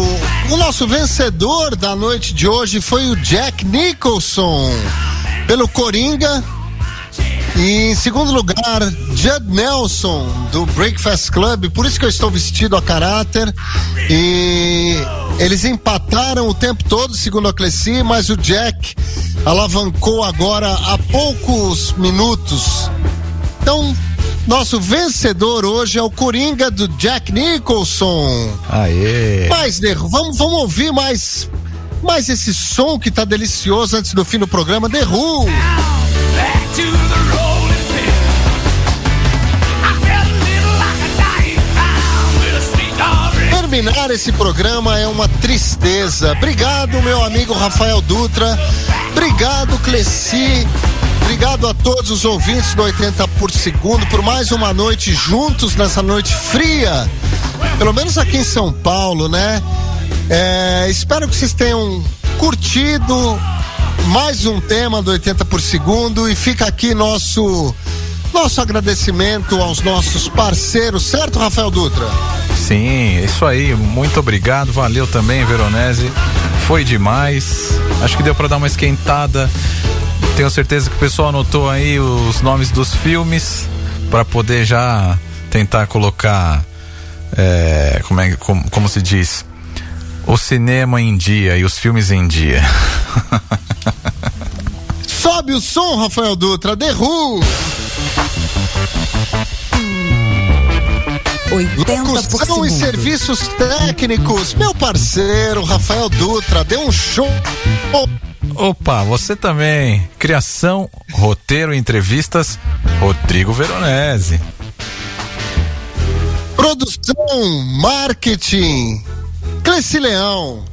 o nosso vencedor da noite de hoje foi o Jack Nicholson, pelo Coringa. E em segundo lugar, Judd Nelson, do Breakfast Club, por isso que eu estou vestido a caráter. E eles empataram o tempo todo, segundo a Cleci, mas o Jack alavancou agora há poucos minutos. Então, nosso vencedor hoje é o Coringa do Jack Nicholson. Aê! Mas, Derro, vamos, vamos ouvir mais, mais esse som que tá delicioso antes do fim do programa. Who. Terminar esse programa é uma tristeza. Obrigado, meu amigo Rafael Dutra. Obrigado, Cleci. Obrigado a todos os ouvintes do 80 por segundo por mais uma noite juntos nessa noite fria. Pelo menos aqui em São Paulo, né? É, espero que vocês tenham curtido mais um tema do 80 por segundo e fica aqui nosso Nosso agradecimento aos nossos parceiros, certo, Rafael Dutra? Sim, isso aí. Muito obrigado. Valeu também, Veronese. Foi demais. Acho que deu para dar uma esquentada. Tenho certeza que o pessoal anotou aí os nomes dos filmes para poder já tentar colocar é, como, é, como, como se diz o cinema em dia e os filmes em dia. Sobe o som, Rafael Dutra, Who. 80% Locução e serviços técnicos. Meu parceiro, Rafael Dutra, deu um show. Opa, você também. Criação, roteiro e entrevistas, Rodrigo Veronese. Produção, marketing, Cleci Leão.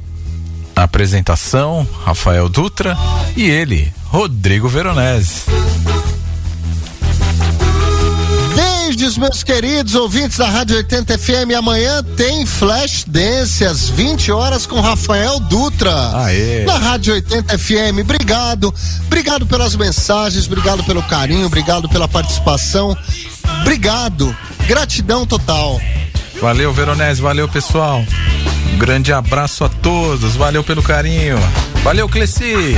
Apresentação, Rafael Dutra e ele, Rodrigo Veronese. Beijos, meus queridos ouvintes da Rádio 80 FM. Amanhã tem Flash Dance às 20 horas com Rafael Dutra. Aê. Na Rádio 80 FM. Obrigado. Obrigado pelas mensagens, obrigado pelo carinho, obrigado pela participação. Obrigado. Gratidão total. Valeu, Veronese, valeu, pessoal. Um grande abraço a todos, valeu pelo carinho. Valeu, Cleci.